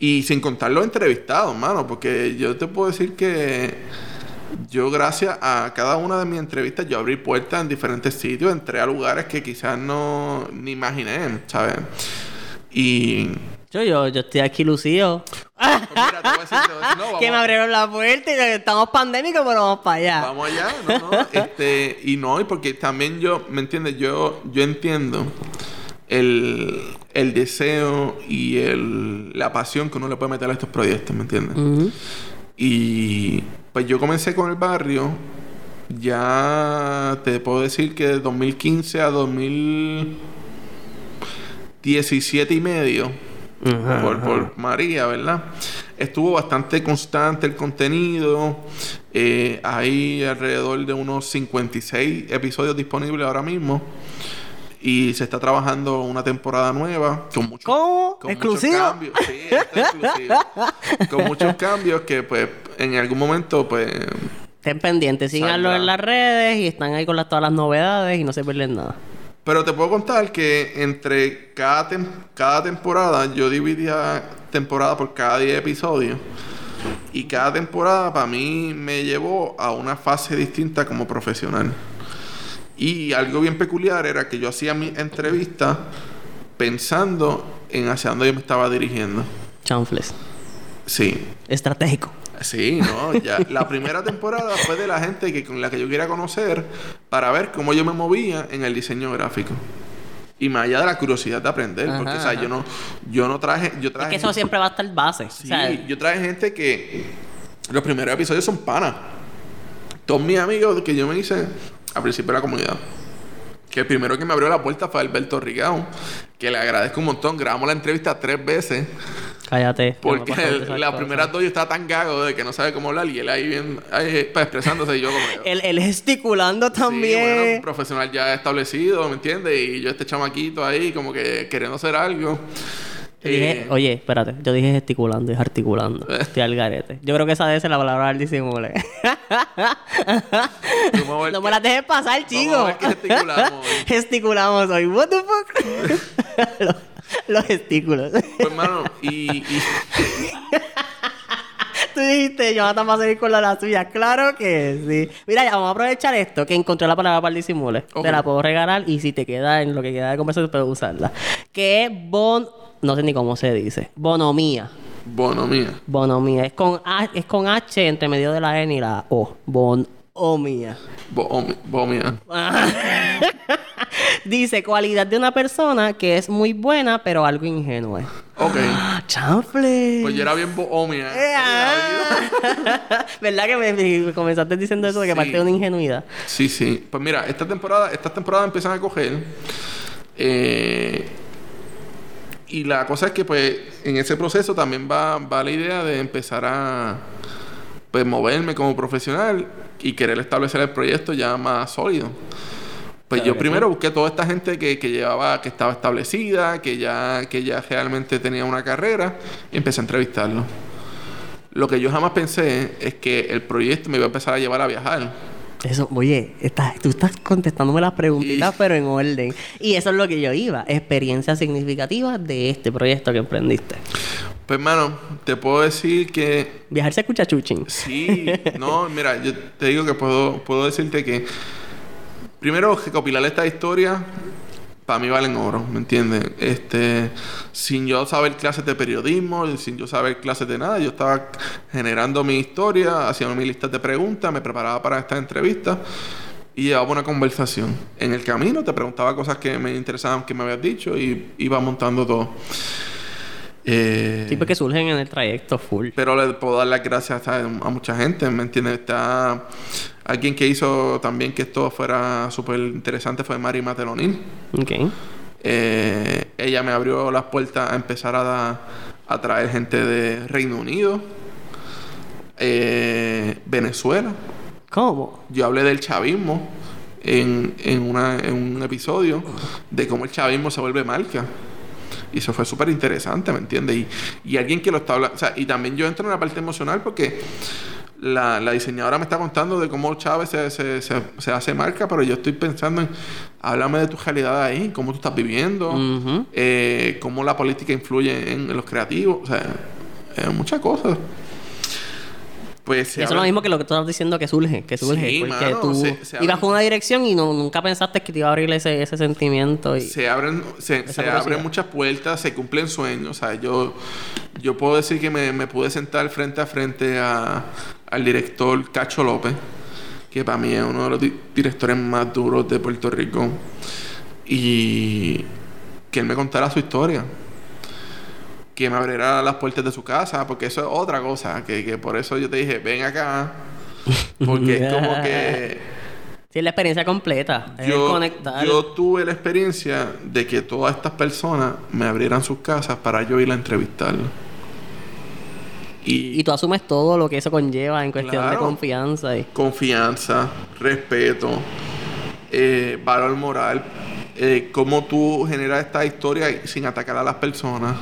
Y sin contar los entrevistados, mano, porque yo te puedo decir que yo gracias a cada una de mis entrevistas yo abrí puertas en diferentes sitios, entré a lugares que quizás no ni imaginé, ¿sabes? Y yo, yo, yo estoy aquí lucido. Pues mira, te voy a decir, te voy a decir, no, *laughs* vamos- que me abrieron la puerta y estamos pandémicos, pero vamos para allá. Vamos allá, no, no, este, y no, y porque también yo, ¿me entiendes? Yo, yo entiendo el, el deseo y el, la pasión que uno le puede meter a estos proyectos, ¿me entiendes? Y pues yo comencé con el barrio, ya te puedo decir que de 2015 a 2017 y medio, Ajá, por, por María, ¿verdad? Estuvo bastante constante el contenido. Eh, hay alrededor de unos 56 episodios disponibles ahora mismo. Y se está trabajando una temporada nueva con muchos ¿Cómo? con ¿Exclusivo? muchos cambios. Sí, esto es exclusivo. *laughs* con muchos cambios que pues en algún momento pues Estén pendientes, síganlo en las redes y están ahí con las, todas las novedades y no se pierden nada. Pero te puedo contar que entre cada, tem- cada temporada yo dividía temporada por cada 10 episodios. Y cada temporada para mí me llevó a una fase distinta como profesional. Y algo bien peculiar era que yo hacía mi entrevista pensando en hacia dónde yo me estaba dirigiendo. Chanfles. Sí, Estratégico. Sí, no, ya. *laughs* La primera temporada fue de la gente que con la que yo quería conocer para ver cómo yo me movía en el diseño gráfico. Y más allá de la curiosidad de aprender, porque o sea, ajá. yo no yo no traje yo Es traje que eso siempre va a estar base. Sí, O sea, yo traje gente que los primeros episodios son panas. Todos mis amigos que yo me hice al principio de la comunidad. Que el primero que me abrió la puerta fue Alberto Rigao, que le agradezco un montón. Grabamos la entrevista tres veces. cállate. Porque el- *laughs* cosas. primeras dos yo estaba tan gago de que no sabe cómo hablar y él ahí bien ahí, pues, expresándose y yo como Él, él gesticulando Sí, también. bueno, un profesional ya establecido, ¿me entiendes? Y yo este chamaquito ahí como que queriendo hacer algo. Yo dije, Eh, oye, espérate, yo dije gesticulando y es articulando. Estoy al garete. Yo creo que esa debe ser la palabra del disimule. Vamos a no me la dejes pasar, chico. a ver qué gesticulamos hoy. *laughs* Gesticulamos hoy. What the fuck? *laughs* los, los gestículos. pues, hermano, y, y- *laughs* Tú dijiste, Jonathan va a seguir con la, la suya. Claro que sí. Mira, ya vamos a aprovechar esto, que encontré la palabra para el disimule. Te la puedo regalar y si te queda en lo que queda de conversación, puedes usarla. Que es bon... No sé ni cómo se dice. Bonomía. bonomía. Bonomía. Es con, H, es con H entre medio de la N y la O. Bonomía. Bomia. *laughs* *laughs* Dice, cualidad de una persona que es muy buena, pero algo ingenua. Ok. *gasps* ¡Chanfle! Pues yo era bien bohomia. Eh, ah. *laughs* ¿Verdad que me, me comenzaste diciendo eso de que Sí. parte de una ingenuidad? Sí, sí. Pues mira, esta temporada, estas temporadas empiezan a coger. eh, y la cosa es que, pues, en ese proceso también va, va la idea de empezar a pues, moverme como profesional y querer establecer el proyecto ya más sólido. Pues Claro yo primero busqué toda esta gente que, que llevaba, que estaba establecida, que ya, que ya realmente tenía una carrera, y empecé a entrevistarlos. Lo que yo jamás pensé es que el proyecto me iba a empezar a llevar a viajar. Eso, oye, estás, tú estás contestándome las preguntitas, Y- pero en orden. Y eso es lo que yo iba. Experiencias significativas de este proyecto que emprendiste. Pues, hermano, te puedo decir que Viajar se escucha chuchín. sí. no, mira, yo te digo que puedo, puedo decirte que primero recopilar esta historia para mí valen oro, ¿me entiendes? Este, sin yo saber clases de periodismo, sin yo saber clases de nada, yo estaba generando mi historia, haciendo mi lista de preguntas, me preparaba para esta entrevista y llevaba una conversación. En el camino te preguntaba cosas que me interesaban, que me habías dicho y iba montando todo. Eh, Sí, porque surgen en el trayecto full. pero le puedo dar las gracias ¿sabes? a mucha gente, ¿me entiendes? Está alguien que hizo también que esto fuera súper interesante fue Mari Matelonil. Ok. Eh, ella me abrió las puertas a empezar a, a traer gente de Reino Unido, eh, Venezuela. ¿Cómo? Yo hablé del chavismo en, en, una- en un episodio de cómo el chavismo se vuelve marca. Y eso fue súper interesante, ¿me entiendes? Y, y alguien que lo está hablando. O sea, y también yo entro en la parte emocional porque la, la diseñadora me está contando de cómo Chávez se, se, se, se hace marca, pero yo estoy pensando en. Háblame de tu realidad ahí, cómo tú estás viviendo, Ujú. eh, cómo la política influye en, en los creativos. O sea, eh, muchas cosas. Pues se Y eso es lo mismo que lo que tú estás diciendo que surge, que surge. Sí, porque mano, tú se- se ibas con una dirección y no, nunca pensaste que te iba a abrir ese, ese sentimiento. Y... se abren se, se abren muchas puertas se cumplen sueños o sea yo yo puedo decir que me, me pude sentar frente a frente a, al director Cacho López que para mí es uno de los di- directores más duros de Puerto Rico y que él me contara su historia que me abriera las puertas de su casa porque eso es otra cosa que, que por eso yo te dije ven acá *laughs* porque es como que *laughs* Sí, es la experiencia completa. Yo, yo tuve la experiencia de que todas estas personas me abrieran sus casas para yo ir a entrevistarlos. Y, Y tú asumes todo lo que eso conlleva en cuestión de confianza. Y... confianza, respeto, eh, valor moral, eh, cómo tú generas esta historia sin atacar a las personas,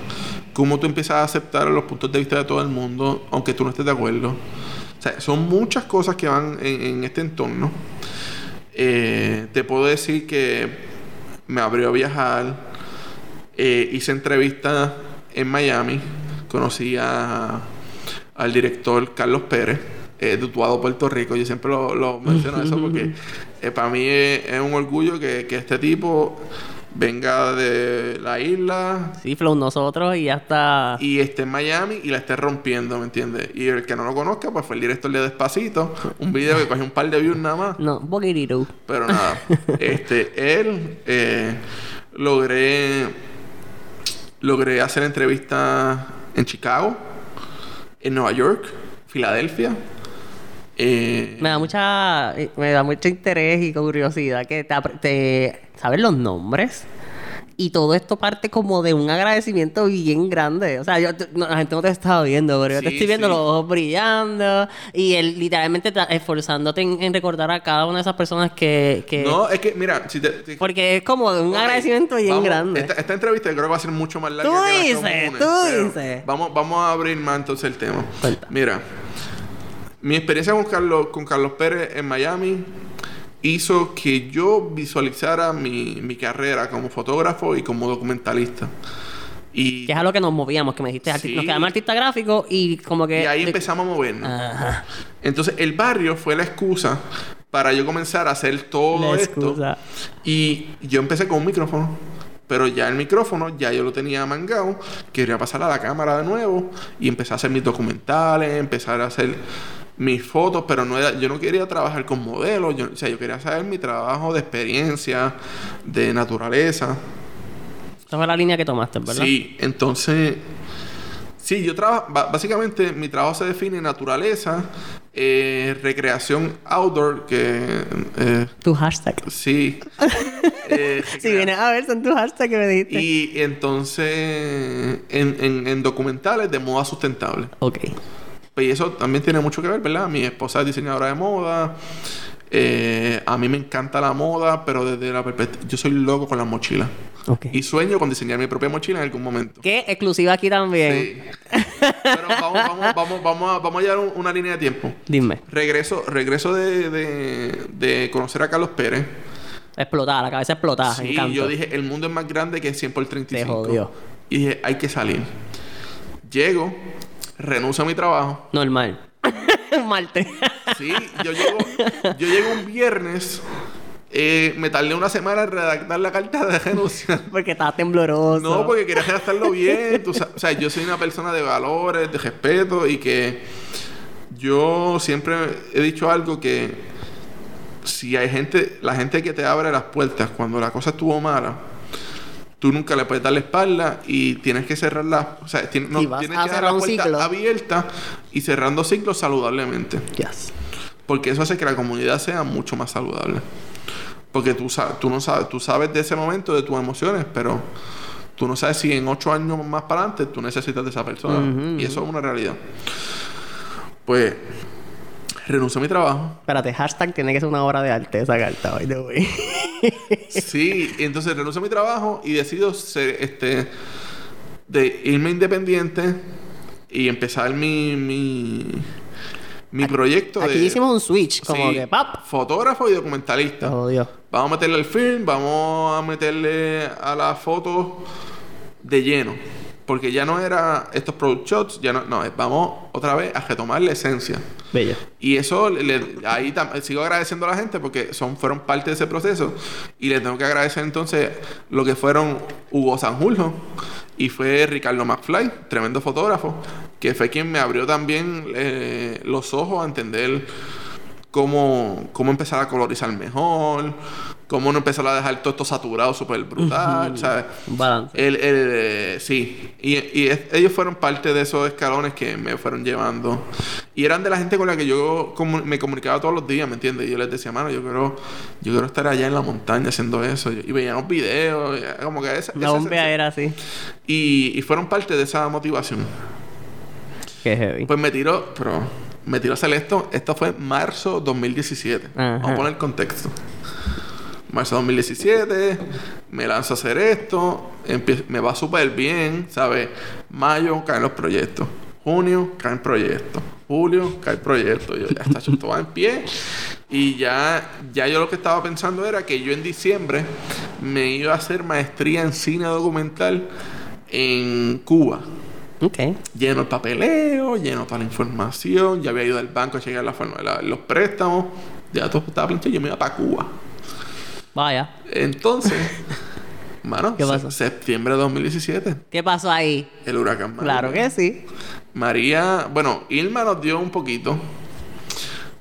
cómo tú empiezas a aceptar los puntos de vista de todo el mundo, aunque tú no estés de acuerdo. O sea, son muchas cosas que van en, en este entorno. Eh, te puedo decir que me abrió a viajar, eh, hice entrevistas en Miami, conocí a- al director Carlos Pérez, eh, de Utuado, Puerto Rico. Yo siempre lo, lo menciono eso porque eh, para mí es, es un orgullo que, que este tipo venga de la isla Sí, Flow, nosotros y ya está. y esté en Miami y la esté rompiendo, ¿me entiendes? Y el que no lo conozca, pues fue el director de Despacito, un video que cogió un par de views nada más. No, un poquitito. Pero nada, *laughs* este, él eh, logré logré hacer entrevistas en Chicago, en Nueva York, Filadelfia. eh, Me da mucha me da mucho interés y curiosidad que te, te sabes los nombres y todo esto parte como de un agradecimiento bien grande. O sea, yo, te- no, la gente no te está viendo, pero yo te Sí, estoy viendo sí. los ojos brillando y él literalmente esforzándote en, en recordar a cada una de esas personas que... que no, es que, mira, si te, te- Porque es como de un Ok, agradecimiento bien vamos, grande. Esta, esta entrevista yo creo que va a ser mucho más larga Tú que dices, comunes, tú dices. Vamos, vamos a abrir más entonces el tema. Cuenta. Mira, mi experiencia con Carlos, con Carlos Pérez en Miami hizo que yo visualizara mi, mi carrera como fotógrafo y como documentalista. Y, Que es a lo que nos movíamos, que me dijiste, Sí. nos quedamos artista gráfico y como que... y ahí empezamos a movernos. Ajá. Entonces, el barrio fue la excusa para yo comenzar a hacer todo La esto. excusa. Y yo empecé con un micrófono. Pero ya el micrófono, ya yo lo tenía mangado. Quería pasar a la cámara de nuevo. Y empecé a hacer mis documentales, empezar a hacer mis fotos. Pero no era, yo no quería trabajar con modelos. Yo, o sea, yo quería hacer mi trabajo de experiencia, de naturaleza. Esa fue la línea que tomaste, ¿verdad? Sí, entonces... Sí, yo trabajo... ba- Básicamente, mi trabajo se define en naturaleza, eh, recreación outdoor, que... eh, Tu hashtag. sí. eh, *laughs* Si vienes a ver, son tus hashtags que me dijiste. y entonces, en, en- en documentales de moda sustentable. Ok. Pues y eso también tiene mucho que ver, ¿verdad? Mi esposa es diseñadora de moda. Eh, a mí me encanta la moda, pero desde la perspectiva... Yo soy loco con las mochilas. Y sueño con diseñar mi propia mochila en algún momento. ¿Qué? Exclusiva aquí también. Sí. Pero vamos, vamos, vamos, vamos, a, vamos a llevar un- una línea de tiempo. Dime. Regreso, regreso de, de, de conocer a Carlos Pérez. Explotada, la cabeza explotada. Sí, encanto. yo dije, el mundo es más grande que 100 por 35. Te jodió. Y dije, hay que salir. Llego, renuncio a mi trabajo. Normal. *laughs* Un martes. Sí, yo llego, yo llego un viernes. eh, me tardé una semana en redactar la carta de renuncia. *laughs* porque estaba tembloroso. No, porque quería redactarlo bien. tú o sea, yo soy una persona de valores, de respeto y que yo siempre he dicho algo que si hay gente, la gente que te abre las puertas cuando la cosa estuvo mala, tú nunca le puedes dar la espalda y tienes que cerrarla. O sea, tienes, no, tienes que dejar cerrar la puerta ciclo. abierta y cerrando ciclos saludablemente. Yes. Porque eso hace que la comunidad sea mucho más saludable. Porque tú, sabes, tú no sabes, tú sabes de ese momento, de tus emociones, pero tú no sabes si en ocho años más para adelante tú necesitas de esa persona. Y eso es una realidad. Pues renuncio a mi trabajo. Espérate, hashtag tiene que ser una obra de arte esa carta, by the way. *laughs* Sí, entonces renuncio a mi trabajo y decido ser, este, de irme independiente y empezar mi, mi, mi proyecto Aquí de... hicimos un switch, como Sí, que ¡pap! Fotógrafo y documentalista. jodió. Vamos a meterle al film, vamos a meterle a la foto de lleno. Porque ya no era estos product shots, ya no, no, vamos otra vez a retomar la esencia. Bello. Y eso, le- ahí sigo agradeciendo a la gente porque son, fueron parte de ese proceso. Y le tengo que agradecer entonces lo que fueron Hugo Sanjurjo y fue Ricardo McFly, tremendo fotógrafo, que fue quien me abrió también eh, los ojos a entender cómo, cómo empezar a colorizar mejor, cómo no empezar a dejar todo esto saturado súper brutal, ¿sabes? Un balance. El, el, eh, sí, y, y es- ellos fueron parte de esos escalones que me fueron llevando. Y eran de la gente con la que yo me comunicaba todos los días, ¿me entiendes? Y yo les decía, mano, yo quiero, yo quiero estar allá en la montaña haciendo eso. Y veíamos videos, y como que esa, La bombea era así. y, y fueron parte de esa motivación. Qué heavy. Pues me tiró, pero me tiró a hacer esto. Esto fue en marzo 2017. Ajá. Vamos a poner contexto. Marzo 2017, me lanzo a hacer esto, me va súper bien, ¿sabes? Mayo caen los proyectos, junio caen proyectos, julio cae proyecto. Yo ya está hecho todo en pie. Y ya, ya yo lo que estaba pensando era que yo en diciembre me iba a hacer maestría en cine documental en Cuba Ok. lleno el papeleo, lleno toda la información, ya había ido al banco a chequear la los préstamos, ya todo estaba pinche, yo me iba para Cuba. Vaya. Entonces, *laughs* mano, ¿Qué pasó? septiembre de 2017, ¿Qué pasó ahí? el huracán María. Claro que sí. María, bueno, Irma nos dio un poquito,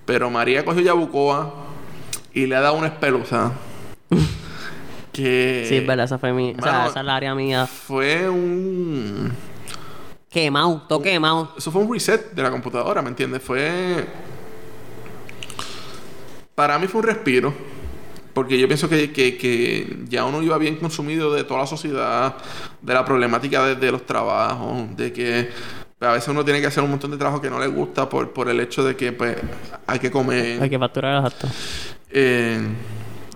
pero María cogió Yabucoa y le ha dado una espeluza. *laughs* que Sí, es verdad, esa fue mi. o sea, esa es la área mía. fue un Quemado, todo quemado. Eso fue un reset de la computadora, ¿me entiendes? Fue. Para mí fue un respiro. Porque yo pienso que, que- que ya uno iba bien consumido de toda la sociedad, de la problemática de, de los trabajos, de que a veces uno tiene que hacer un montón de trabajo que no le gusta por, por el hecho de que pues, hay que comer. Hay que facturar los actos. Eh,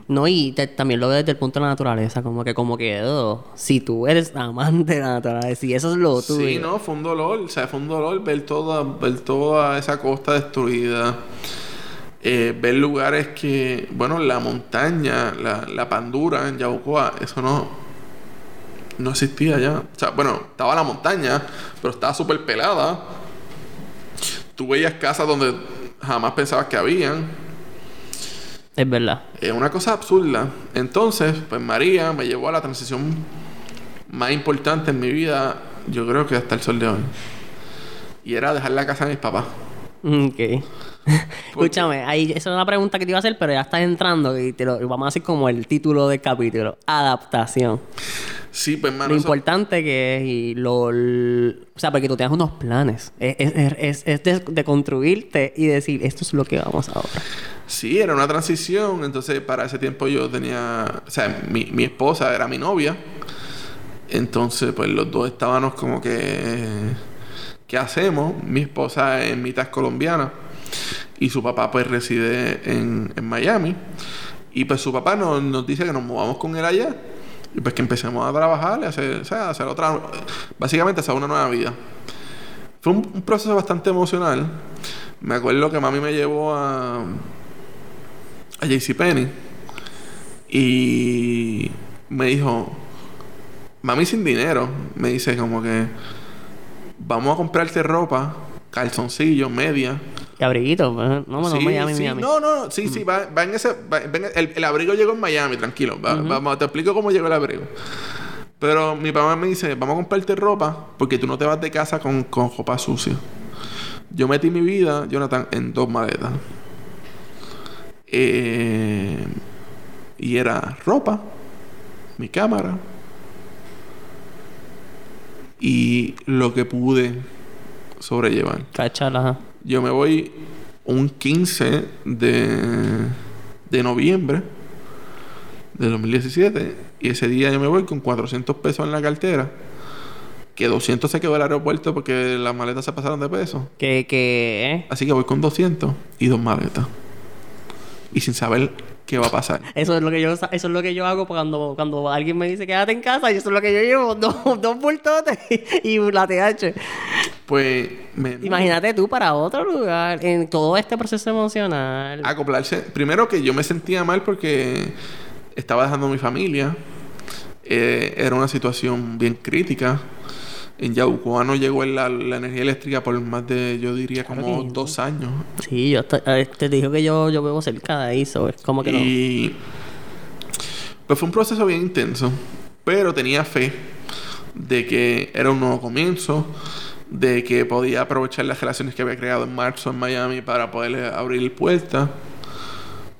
No, y te- también lo veo desde el punto de la naturaleza, como que como quedó. Si tú eres amante de la naturaleza y eso es lo tuyo. Sí, no, fue un dolor, o sea, fue un dolor ver toda, ver toda esa costa destruida. Eh, ver lugares que, bueno, la montaña, la, la pandura en Yabucoa, eso no, no existía ya. O sea, bueno, estaba la montaña, pero estaba súper pelada. Tú veías casas donde jamás pensabas que habían. Es verdad. Es una cosa absurda. Entonces, pues María me llevó a la transición más importante en mi vida, yo creo que hasta el sol de hoy. Y era dejar la casa de mis papás. Ok. *laughs* Escúchame, ahí, esa es una pregunta que te iba a hacer, pero ya estás entrando y te lo vamos a hacer como el título del capítulo. Adaptación. Sí, pues, lo hermano. eso- importante que es y lo... l- O sea, porque tú tienes unos planes. Es, es, es, es de, de construirte y decir, esto es lo que vamos ahora. Sí, era una transición. Entonces, para ese tiempo yo tenía. O sea, mi, mi esposa era mi novia. Entonces, pues los dos estábamos como que. ¿Qué hacemos? Mi esposa es mitad colombiana. Y su papá, pues, reside en, en Miami. Y pues su papá nos, nos dice que nos movamos con él allá. Y pues que empecemos a trabajar y hacer, o sea, hacer otra. Básicamente, hacer una nueva vida. Fue un, un proceso bastante emocional. Me acuerdo que mami me llevó a a JCPenney y me dijo, mami sin dinero, me dice como que vamos a comprarte ropa, calzoncillos, media. Y abriguito, pues, no, no, Sí, Miami, sí, Miami. No, no, sí, sí, va, va en ese, va- va en el, el abrigo llegó en Miami, tranquilo, te explico cómo llegó el abrigo. Pero mi papá me dice, vamos a comprarte ropa porque tú no te vas de casa con, con ropa sucia. Yo metí mi vida, Jonathan, en dos maletas. Eh, y era ropa, mi cámara y lo que pude sobrellevar. Cachala. Yo me voy un 15 de, de noviembre de 2017 y ese día yo me voy con 400 pesos en la cartera. Que 200 se quedó el aeropuerto porque las maletas se pasaron de peso. Que, que, ¿eh? Así que voy con 200 y dos maletas. Y sin saber qué va a pasar. Eso es lo que yo eso es lo que yo hago cuando, cuando alguien me dice quédate en casa y eso es lo que yo llevo, *laughs* dos, dos bultotes y la TH. Pues me, Imagínate tú para otro lugar en todo este proceso emocional. acoplarse. Primero que yo me sentía mal porque estaba dejando a mi familia. Eh, era una situación bien crítica. En Yabucoa no llegó la, la energía eléctrica por más de, yo diría, Claro como que no. dos años. Sí, yo eh, te dijo que yo, yo vivo cerca de ahí, so, es como que no. Y pues fue un proceso bien intenso, pero tenía fe de que era un nuevo comienzo, de que podía aprovechar las relaciones que había creado en marzo en Miami para poderle abrir puertas.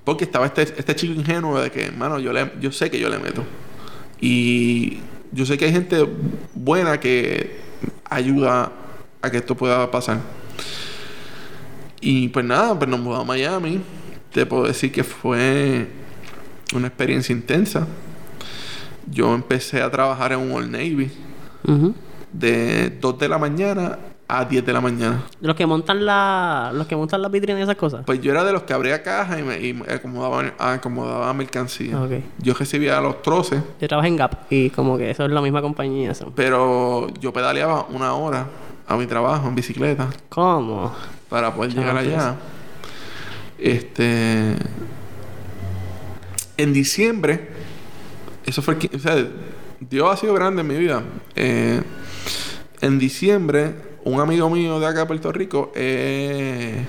Porque estaba este, este chico ingenuo de que, hermano, yo, le, yo sé que yo le meto. Y yo sé que hay gente buena que ayuda a que esto pueda pasar. Y pues nada, pues nos mudamos a Miami. Te puedo decir que fue una experiencia intensa. Yo empecé a trabajar en un Old Navy de 2 de la mañana a 10 de la mañana. Los que montan la, los que montan las vitrinas y esas cosas. Pues yo era de los que abría cajas y me, y acomodaba, acomodaba mercancía. Ah, ok. Yo recibía los troces, Yo trabajé en Gap y como que eso es la misma compañía. Eso. pero yo pedaleaba una hora a mi trabajo en bicicleta ¿Cómo? para poder llegar Chanfles. allá. Este. En diciembre, eso fue O sea, Dios ha sido grande en mi vida. Eh, en diciembre, un amigo mío de acá de Puerto Rico, eh,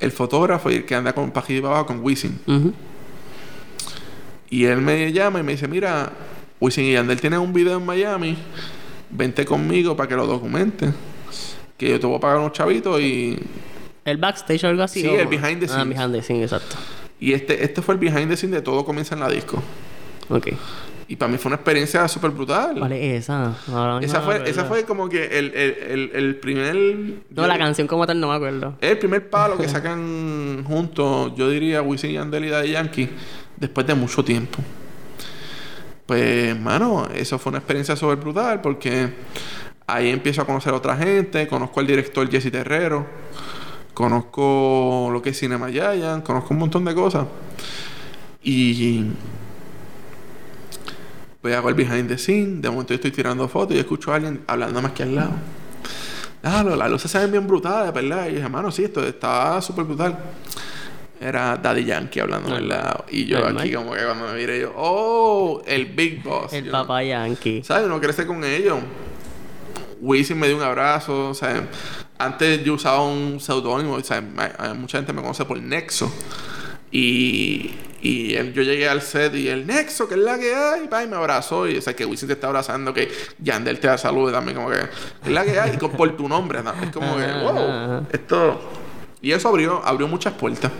el fotógrafo y el que anda con para abajo con Wisin. Y él me llama y me dice: Mira, Wisin y Yandel tienen un video en Miami. Vente conmigo para que lo documentes. Que yo te voy a pagar unos chavitos y ¿El backstage o algo así? Sí, o- el behind the Ah, scenes. behind the scenes, exacto. Y este, este fue el behind the scenes de todo comienza en la disco. Ok. Y para mí fue una experiencia súper brutal. ¿Cuál es esa? Esa, fue, esa fue como que el, el, el, el primer... No, la canción como tal no me acuerdo. El primer palo que *laughs* sacan juntos, yo diría, Wisin y Yandel y Daddy Yankee, después de mucho tiempo. Pues, mano, eso fue una experiencia súper brutal porque ahí empiezo a conocer a otra gente, conozco al director Jesse Terrero, conozco lo que es Cinema Giant, conozco un montón de cosas. Y pues hago el behind the scene, de momento yo estoy tirando fotos y escucho a alguien hablando más que al lado. Ah, las luces se ven bien brutales, ¿verdad? Y dije, hermano, sí, esto está súper brutal. Era Daddy Yankee hablando al lado. Y yo Normal. aquí como que cuando me miré yo, oh, el Big Boss. El papá Yankee. ¿Sabes? Uno crece con ellos. Wisin me dio un abrazo, ¿sabes? Antes yo usaba un seudónimo, ¿sabes? Mucha gente me conoce por Nexo. Y, y él- yo llegué al set y el Nexo, que es la que hay, pa, y me abrazó. Y o sea, que Wisin te está abrazando, que Yandel te da salud también, como que, es la que hay, y con- por tu nombre, ¿no? Es como que, wow, esto. Y eso abrió, abrió muchas puertas.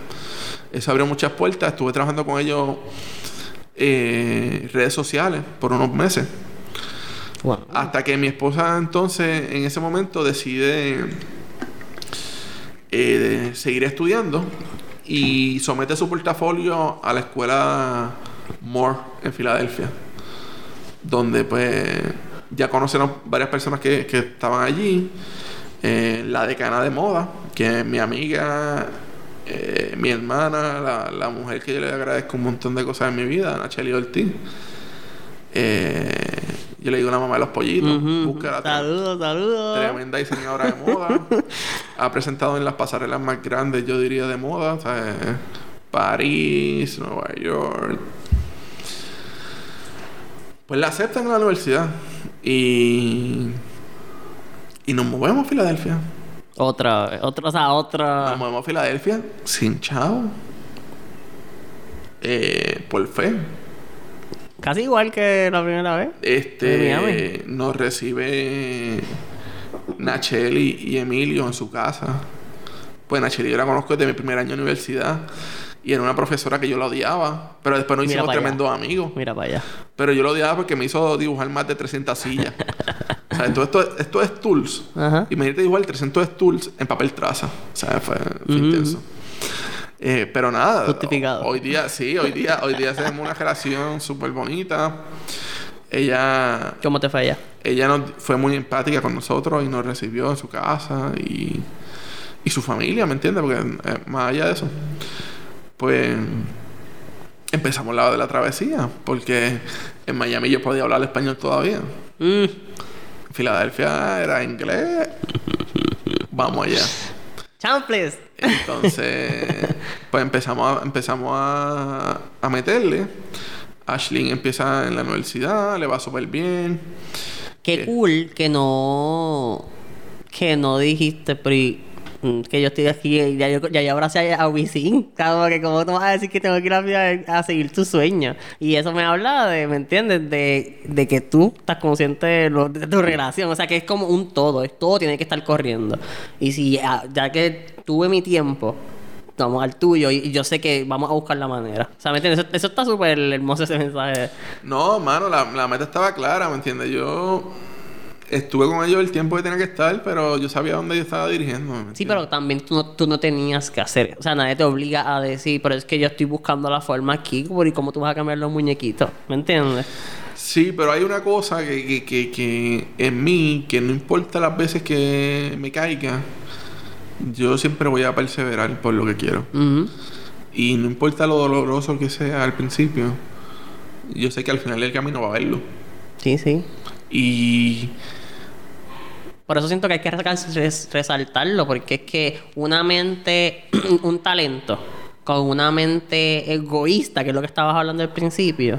Eso abrió muchas puertas. Estuve trabajando con ellos eh, redes sociales por unos meses. Wow. Hasta que mi esposa entonces en ese momento decide eh, de seguir estudiando y somete su portafolio a la escuela Moore en Filadelfia. Donde pues ya conocieron varias personas que, que estaban allí. Eh, la decana de moda, que es mi amiga, eh, mi hermana, la, mujer que yo le agradezco un montón de cosas en mi vida, Nacheli Ortiz. Eh, yo le digo a la mamá de los pollitos, Ujú. búscala. Saludos, saludos. Tremenda diseñadora de moda. *laughs* ha presentado en las pasarelas más grandes, yo diría, de moda. París, Nueva York. Pues la aceptan en la universidad. Y. Y nos movemos a Filadelfia. Otra, otra, o sea, otra. Nos movemos a Filadelfia sin chavo. Eh, por fe. Casi igual que la primera vez. Este nos recibe Nacheli y Emilio en su casa. Pues Nacheli yo la conozco desde mi primer año de universidad. Y era una profesora que yo la odiaba. Pero después nos hicimos tremendos amigos. Mira para allá. Pero yo lo odiaba porque me hizo dibujar más de 300 sillas. *laughs* o sea, esto, esto, esto es tools. Ajá. Imagínate dibujar 300 tools en papel traza. O sea, fue, fue Ujú. intenso. Eh, pero nada. Justificado. Hoy día, sí, hoy día, hoy día tenemos una relación súper bonita. Ella, ¿Cómo te fue ella nos, fue muy empática con nosotros y nos recibió en su casa y, y su familia, ¿me entiendes? Porque eh, más allá de eso, pues empezamos la de la travesía, porque en Miami yo podía hablar español todavía. Mm. Filadelfia era inglés. Vamos allá. Chanfles. Entonces, *laughs* pues empezamos a, empezamos a, a meterle. Ashley empieza en la universidad, le va súper bien. Qué ¿Qué? cool que no. Que no dijiste, pero. mm, Que yo estoy aquí, y ya yo, ya yo abracé a Wisin. Que, como tú vas a decir que tengo que ir a, a- a seguir tu sueño? Y eso me habla de, ¿me entiendes? De, de que tú estás consciente de, lo- de tu relación. O sea, que es como un todo. Es todo tiene que estar corriendo. Y si ya, ya que tuve mi tiempo, vamos al tuyo. Y, yo sé que vamos a buscar la manera. O sea, ¿me entiendes? Eso, eso está súper hermoso ese mensaje. No, mano, la, la meta estaba clara, ¿me entiendes? Yo estuve con ellos el tiempo que tenía que estar, pero yo sabía dónde yo estaba dirigiendo. ¿me Sí, pero también tú no, tú no tenías que hacer. O sea, nadie te obliga a decir, pero es que yo estoy buscando la forma aquí, y cómo tú vas a cambiar los muñequitos. ¿Me entiendes? Sí, pero hay una cosa que, que, que, que en mí, que no importa las veces que me caiga, yo siempre voy a perseverar por lo que quiero. Y no importa lo doloroso que sea al principio, yo sé que al final del camino va a verlo. Sí, sí. Y Por eso siento que hay que resaltarlo, porque es que una mente, *clears throat* un talento, con una mente egoísta, que es lo que estabas hablando al principio,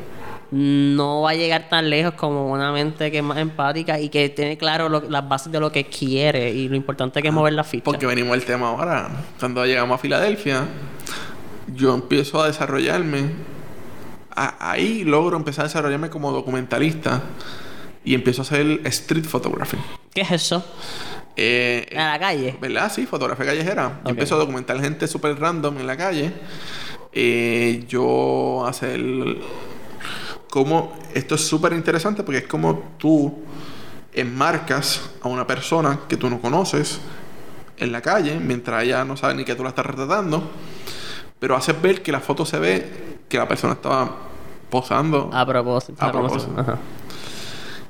no va a llegar tan lejos como una mente que es más empática y que tiene claro lo- las bases de lo que quiere y lo importante que es mover la ficha. porque venimos al tema ahora, cuando llegamos a Filadelfia, yo empiezo a desarrollarme. a- ahí logro empezar a desarrollarme como documentalista y empiezo a hacer street photography. ¿Qué es eso? Eh, A la calle. ¿Verdad? Sí, fotografía callejera. Yo empiezo a documentar gente súper random en la calle. Eh, yo hacer... Como... Esto es súper interesante porque es como tú enmarcas a una persona que tú no conoces en la calle mientras ella no sabe ni que tú la estás retratando. Pero haces ver que la foto se ve que la persona estaba posando. A propósito. A propósito. ajá.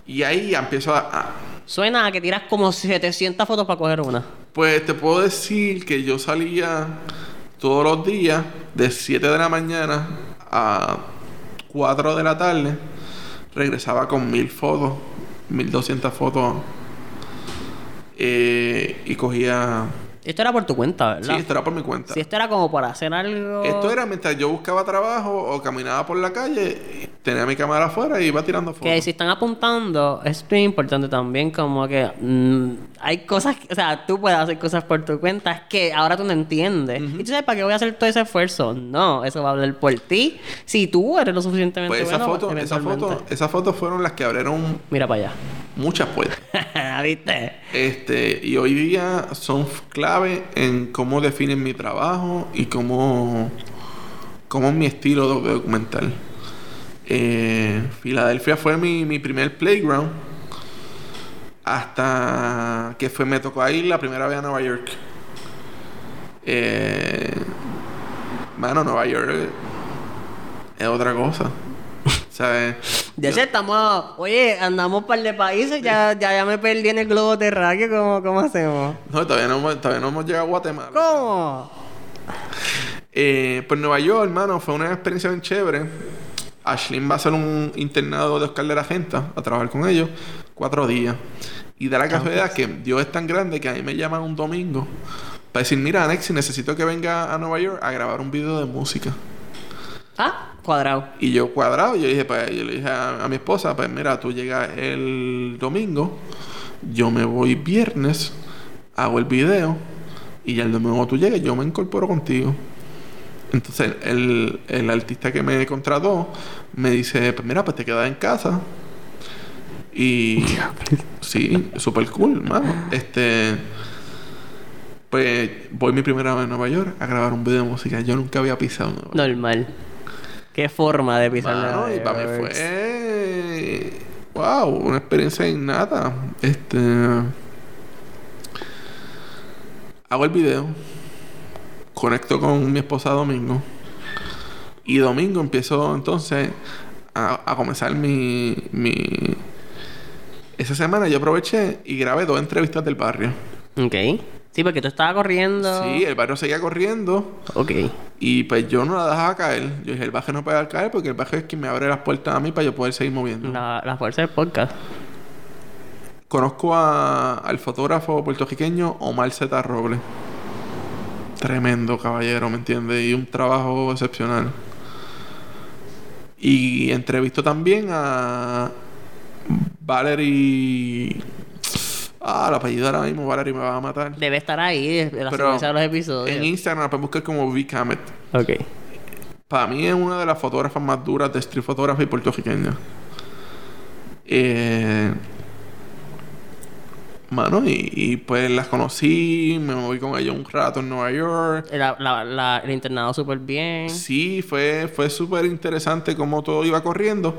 Y ahí empiezo a- a Suena a que tiras como 700 fotos para coger una. Pues te puedo decir que yo salía todos los días de 7 de la mañana a 4 de la tarde. Regresaba con mil fotos, 1200 fotos. eh, y cogía. Esto era por tu cuenta, Sí, ¿verdad? esto era por mi cuenta. Si esto era como para hacer algo. Esto era mientras yo buscaba trabajo o caminaba por la calle, tenía mi cámara afuera y iba tirando fotos. Que si están apuntando, es muy importante también, como que mm, hay cosas, o sea, tú puedes hacer cosas por tu cuenta, que ahora tú no entiendes. Y tú sabes, ¿para qué voy a hacer todo ese esfuerzo? No, eso va a hablar por ti. Si tú eres lo suficientemente Pues esa bueno, foto, esa foto, esas fotos fueron las que abrieron Mira para allá. muchas puertas. *laughs* ¿Viste? Este, y hoy día son clave en cómo definen mi trabajo y cómo, cómo es mi estilo de documental. Eh, Filadelfia fue mi, mi primer playground hasta que fue, me tocó ir la primera vez a Nueva York. Eh, mano, Nueva York es otra cosa. *laughs* ¿Sabes? De hecho, estamos. Oye, andamos par de países, ya, ya, ya me perdí en el globo terráqueo, ¿cómo, cómo hacemos? No, todavía no, hemos- todavía no hemos llegado a Guatemala. ¿Cómo? Eh, pues Nueva York, hermano, fue una experiencia bien chévere. Ashlyn va a hacer un internado de Oscar de la Genta a trabajar con ellos cuatro días. Y da la casualidad que Dios es tan grande que a mí me llaman un domingo para decir, mira, Anexi, necesito que venga a Nueva York a grabar un video de música. Ah, cuadrado. Y yo cuadrado, yo dije, pues, yo le dije a, a mi esposa, pues mira, tú llegas el domingo, yo me voy viernes, hago el video, y ya el domingo tú llegues, yo me incorporo contigo. Entonces el, el artista que me contrató me dice, pues mira, pues te quedas en casa. Y sí, súper cool, mano. Este pues voy mi primera vez a Nueva York a grabar un video de música. Yo nunca había pisado Nueva York. Normal. Qué forma de pisar Mano, Nueva y para mí fue. Wow, una experiencia innata. Este. Hago el video. Conecto con mi esposa Domingo. Y domingo empiezo entonces a, a comenzar mi, mi. Esa semana yo aproveché y grabé dos entrevistas del barrio. Ok. Sí, porque tú estabas corriendo. Sí, el barrio seguía corriendo. Ok. Y pues yo no la dejaba caer. Yo dije, el baje no puede caer porque el baje es quien me abre las puertas a mí para yo poder seguir moviendo. La, la fuerza del podcast. Conozco a- al fotógrafo puertorriqueño Omar Z. Robles. Tremendo caballero, ¿me entiendes? Y un trabajo excepcional. Y entrevisto también a Valerie. Ah, el apellido ahora mismo, Valerie me va a matar. Debe estar ahí de la Pero secuencia de los episodios. En Instagram la pueden buscar como V Camet. Ok. Para mí es una de las fotógrafas más duras de street photography puertorriqueña. Eh, mano, y, y pues las conocí, me moví con ella un rato en Nueva York. La- la- la- el internado súper bien. Sí, fue, fue súper interesante cómo todo iba corriendo.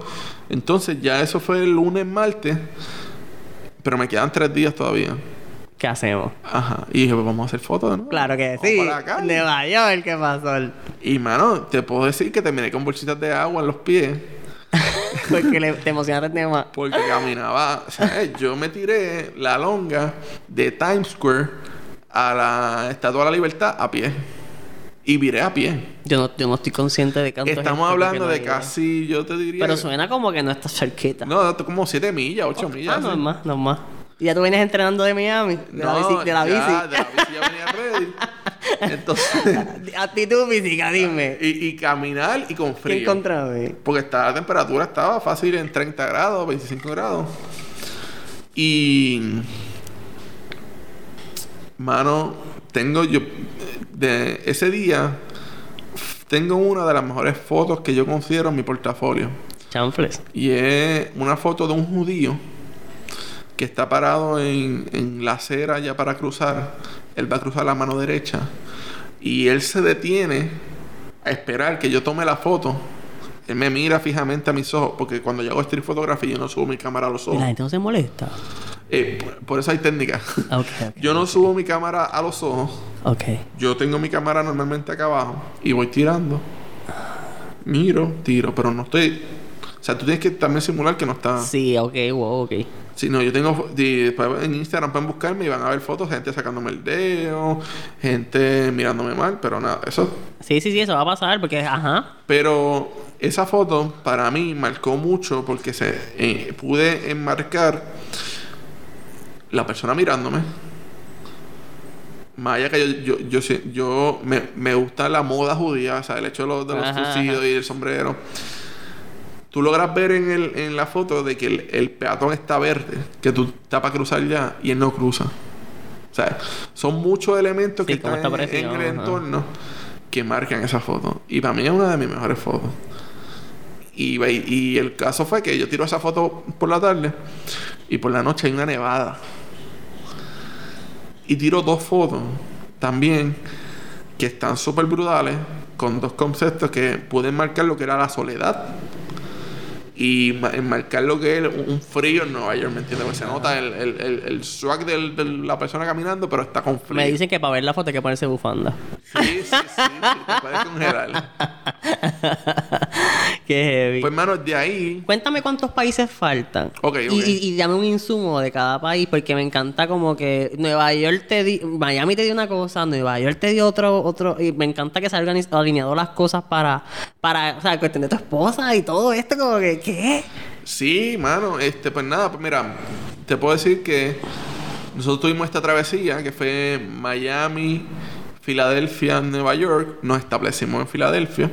Entonces ya eso fue el lunes, martes. Pero me quedan tres días todavía. ¿Qué hacemos? Ajá. Y dije, pues vamos a hacer fotos, ¿no? Claro que Vamos sí. para calle. Nueva York, ¿qué pasó? Y mano, te puedo decir que terminé con bolsitas de agua en los pies. *laughs* Porque le, te emocionaste el tema. Porque caminaba, o sea, eh, yo me tiré la longa de Times Square a la Estatua de la Libertad a pie. Y viré a pie. Yo no, yo no estoy consciente de cuánto es Estamos hablando no de casi, yo te diría. Pero suena como que no está cerquita. No, como 7 millas, 8 millas. Ah, no es más, no es más. ¿Y ya tú vienes entrenando de Miami? De la bici. De la ya, bici. de la bici ya venía ready. *laughs* Entonces, Actitud física, dime. y, y caminar y con ¿Qué frío. encontraste? Porque está, la temperatura estaba fácil en 30 grados, 25 grados. Y. Mano, tengo yo. De ese día, tengo una de las mejores fotos que yo considero en mi portafolio. Chanfles. Y es una foto de un judío que está parado en, en la acera ya para cruzar. Él va a cruzar la mano derecha. Y él se detiene a esperar que yo tome la foto. Él me mira fijamente a mis ojos. Porque cuando yo hago street photography yo no subo mi cámara a los ¿Y la ojos. gente no se molesta? Eh, por, por eso hay técnica. Ok, ok. *laughs* yo no subo mi cámara a los ojos. Ok. Yo tengo mi cámara normalmente acá abajo. Y voy tirando. Miro, tiro. Pero no estoy... O sea, tú tienes que también simular que no está... Sí, ok, wow, ok. Sí, no, yo tengo. después en Instagram pueden buscarme y van a ver fotos, gente sacándome el dedo, gente mirándome mal, pero nada, eso. Sí, sí, sí, eso va a pasar porque, ajá. Pero esa foto para mí marcó mucho porque se eh, pude enmarcar la persona mirándome. Más allá que yo, yo, yo, me, me gusta la moda judía, o sea, el hecho de los, de los y el sombrero. Tú logras ver en, el, en la foto de que el, el peatón está verde, que tú estás para cruzar ya y él no cruza. O sea, son muchos elementos que Sí, están en, en el ajá. entorno que marcan esa foto. Y para mí es una de mis mejores fotos. Y, y el caso fue que yo tiro esa foto por la tarde y por la noche hay una nevada. Y tiro dos fotos también que están súper brutales con dos conceptos que pueden marcar lo que era la soledad y ma- enmarcar lo que es un frío en Nueva York, ¿me entiendes? Porque se nota el, el, el, el swag del- de la persona caminando, pero está con frío. Me dicen que para ver la foto hay que ponerse bufanda. Sí, sí, sí, sí, te puedes congelar. *laughs* Qué heavy. Pues, hermano, de ahí. Cuéntame cuántos países faltan. Ok, Y, ok. y, y dame un insumo de cada país, porque me encanta como que Nueva York te di, Miami te dio una cosa, Nueva York te dio otro, otro, y me encanta que se hayan alineado las cosas para, para, o sea, cuestión de tu esposa y todo esto, como que, ¿qué? Sí, mano, este, pues nada, pues mira, te puedo decir que nosotros tuvimos esta travesía que fue Miami, Filadelfia, Nueva York. Nos establecimos en Filadelfia.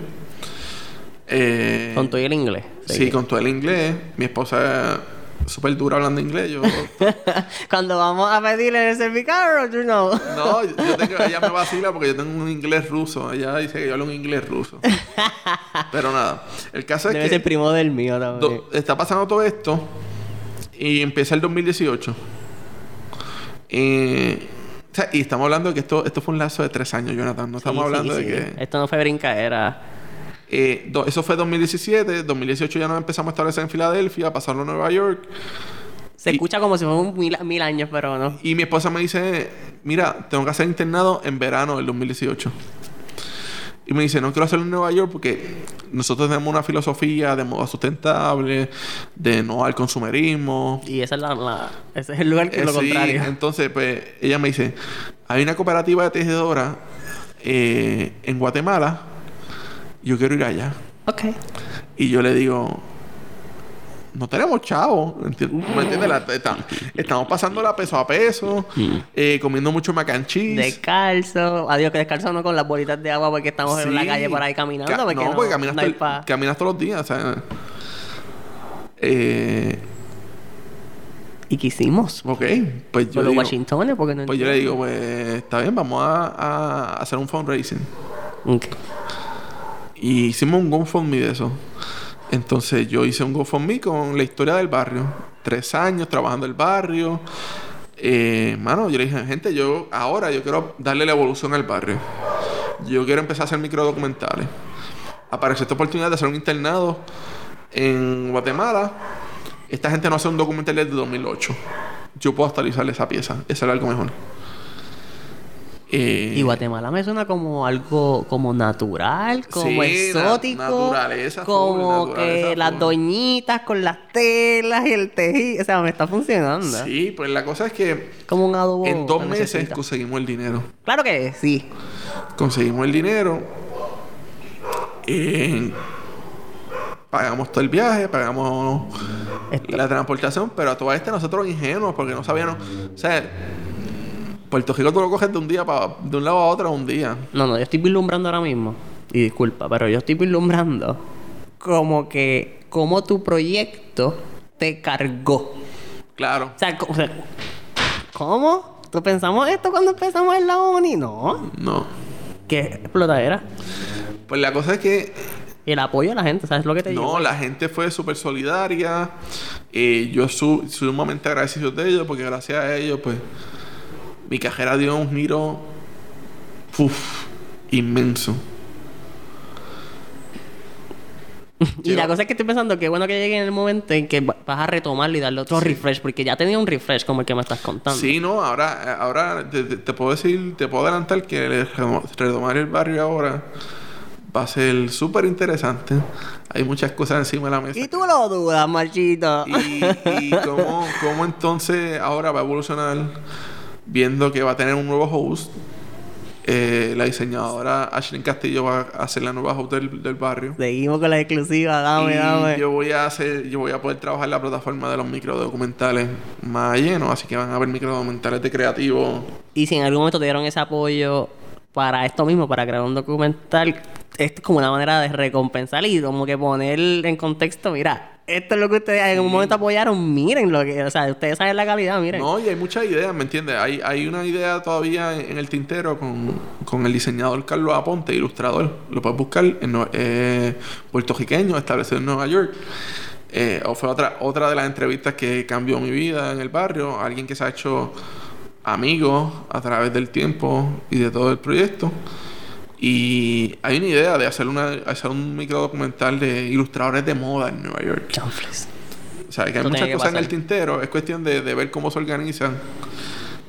Eh, Con todo el inglés. Sí, con todo el inglés. Mi esposa es súper dura hablando inglés. Yo, *laughs* Cuando vamos a pedirle el cervicarro, you know. no, yo tengo, ella me vacila porque yo tengo un inglés ruso. Ella dice que yo hablo un inglés ruso. *laughs* Pero nada, el caso es Debe que ser primo del mío también. está pasando todo esto y empieza el 2018. Eh, o sea, y estamos hablando de que esto, esto fue un lazo de tres años, Jonathan. No estamos Sí, hablando sí, de sí. que... Esto no fue brincaera. Eh, do- eso fue 2017, 2018 ya nos empezamos a establecer en Filadelfia, pasaron a Nueva York. Se Y- escucha como si fueran mil, mil años, pero no. Y mi esposa me dice, mira, tengo que hacer internado en verano del 2018. Y me dice, no quiero hacerlo en Nueva York porque nosotros tenemos una filosofía de moda sustentable, de no al consumerismo. Y esa es la, la- ese es el lugar que Eh, es lo sí, contrario. entonces, pues, ella me dice, hay una cooperativa de tejedoras eh, en Guatemala, yo quiero ir allá. Ok. Y yo le digo, no tenemos chavo. ¿enti- ¿Me entiendes? La- esta- estamos pasando la peso a peso, eh, comiendo mucho mac and cheese. Descalzo. Adiós, que descalzo no con las bolitas de agua porque estamos en la calle por ahí caminando. Ca- porque no, no, porque caminas, no pa- caminas todos los días. o sea, eh, ¿Y qué hicimos? Ok, pues yo, Con los digo, Washingtones, porque no pues yo le digo, pues está bien, vamos a, a hacer un fundraising. Ok. Y hicimos un GoFundMe de eso. Entonces yo hice un GoFundMe con la historia del barrio. Tres años trabajando el barrio. Eh, mano, yo le dije, gente, yo ahora yo quiero darle la evolución al barrio. Yo quiero empezar a hacer microdocumentales. Apareció esta oportunidad de hacer un internado en Guatemala. Esta gente no hace un documental desde 2008. Yo puedo actualizarle esa pieza. Eso era algo mejor. Eh, Y Guatemala me suena como algo como natural, como Sí, na- exótico. naturaleza full, como naturaleza que las doñitas con las telas y el tejido. O sea, me está funcionando. Sí, pues la cosa es que Como un adobo. en dos meses necesita. conseguimos el dinero. Claro que sí. Conseguimos el dinero. eh, pagamos todo el viaje, pagamos Esto- la transportación, pero a toda esta nosotros ingenuos porque no sabíamos. O sea, Puerto Rico tú lo coges de un día para de un lado a otro un día. No, no, yo estoy vislumbrando ahora mismo. Y disculpa, pero yo estoy vislumbrando como que como tu proyecto te cargó. Claro. O sea, ¿cómo? ¿Tú pensamos esto cuando empezamos en la ONI? No. No. ¿Qué explotadera? Pues la cosa es que el apoyo de la gente, ¿sabes lo que te digo? No, la gente fue súper solidaria. Eh, yo su sumamente agradecido de ellos porque gracias a ellos, pues, mi carrera dio un giro uf, inmenso. Y la cosa es que estoy pensando que bueno que llegue en el momento en que va- vas a retomarlo y darle otro refresh, porque ya tenía un refresh como el que me estás contando. Sí, no, ahora, ahora te, puedo decir, te puedo adelantar que el retomar el barrio ahora va a ser súper interesante. Hay muchas cosas encima de la mesa. Y tú lo dudas, machito. Y, y cómo, cómo entonces ahora va a evolucionar viendo que va a tener un nuevo host. Eh, la diseñadora Ashley Castillo va a hacer la nueva host del, del barrio. Seguimos con la exclusiva, dame, y dame. yo voy a hacer, yo voy a poder trabajar la plataforma de los microdocumentales más lleno, así que van a haber microdocumentales de creativo. Y si en algún momento te dieron ese apoyo para esto mismo, para crear un documental, esto es como una manera de recompensar y como que poner en contexto, mira, esto es lo que ustedes en un momento apoyaron, miren lo que, o sea, ustedes saben la calidad, miren. No, y hay muchas ideas, ¿me entiendes? Hay, hay una idea todavía en, el tintero con, con el diseñador Carlos Aponte, ilustrador. Lo puedes buscar, en, eh, puertorriqueño, establecido en Nueva York. Eh, o fue otra, otra de las entrevistas que cambió mi vida en el barrio. Alguien que se ha hecho amigo a través del tiempo y de todo el proyecto. Y hay una idea de hacer, una, hacer un microdocumental de ilustradores de moda en Nueva York. Chanfles. O sea, que hay muchas que cosas en el tintero. Es cuestión de, de ver cómo se organizan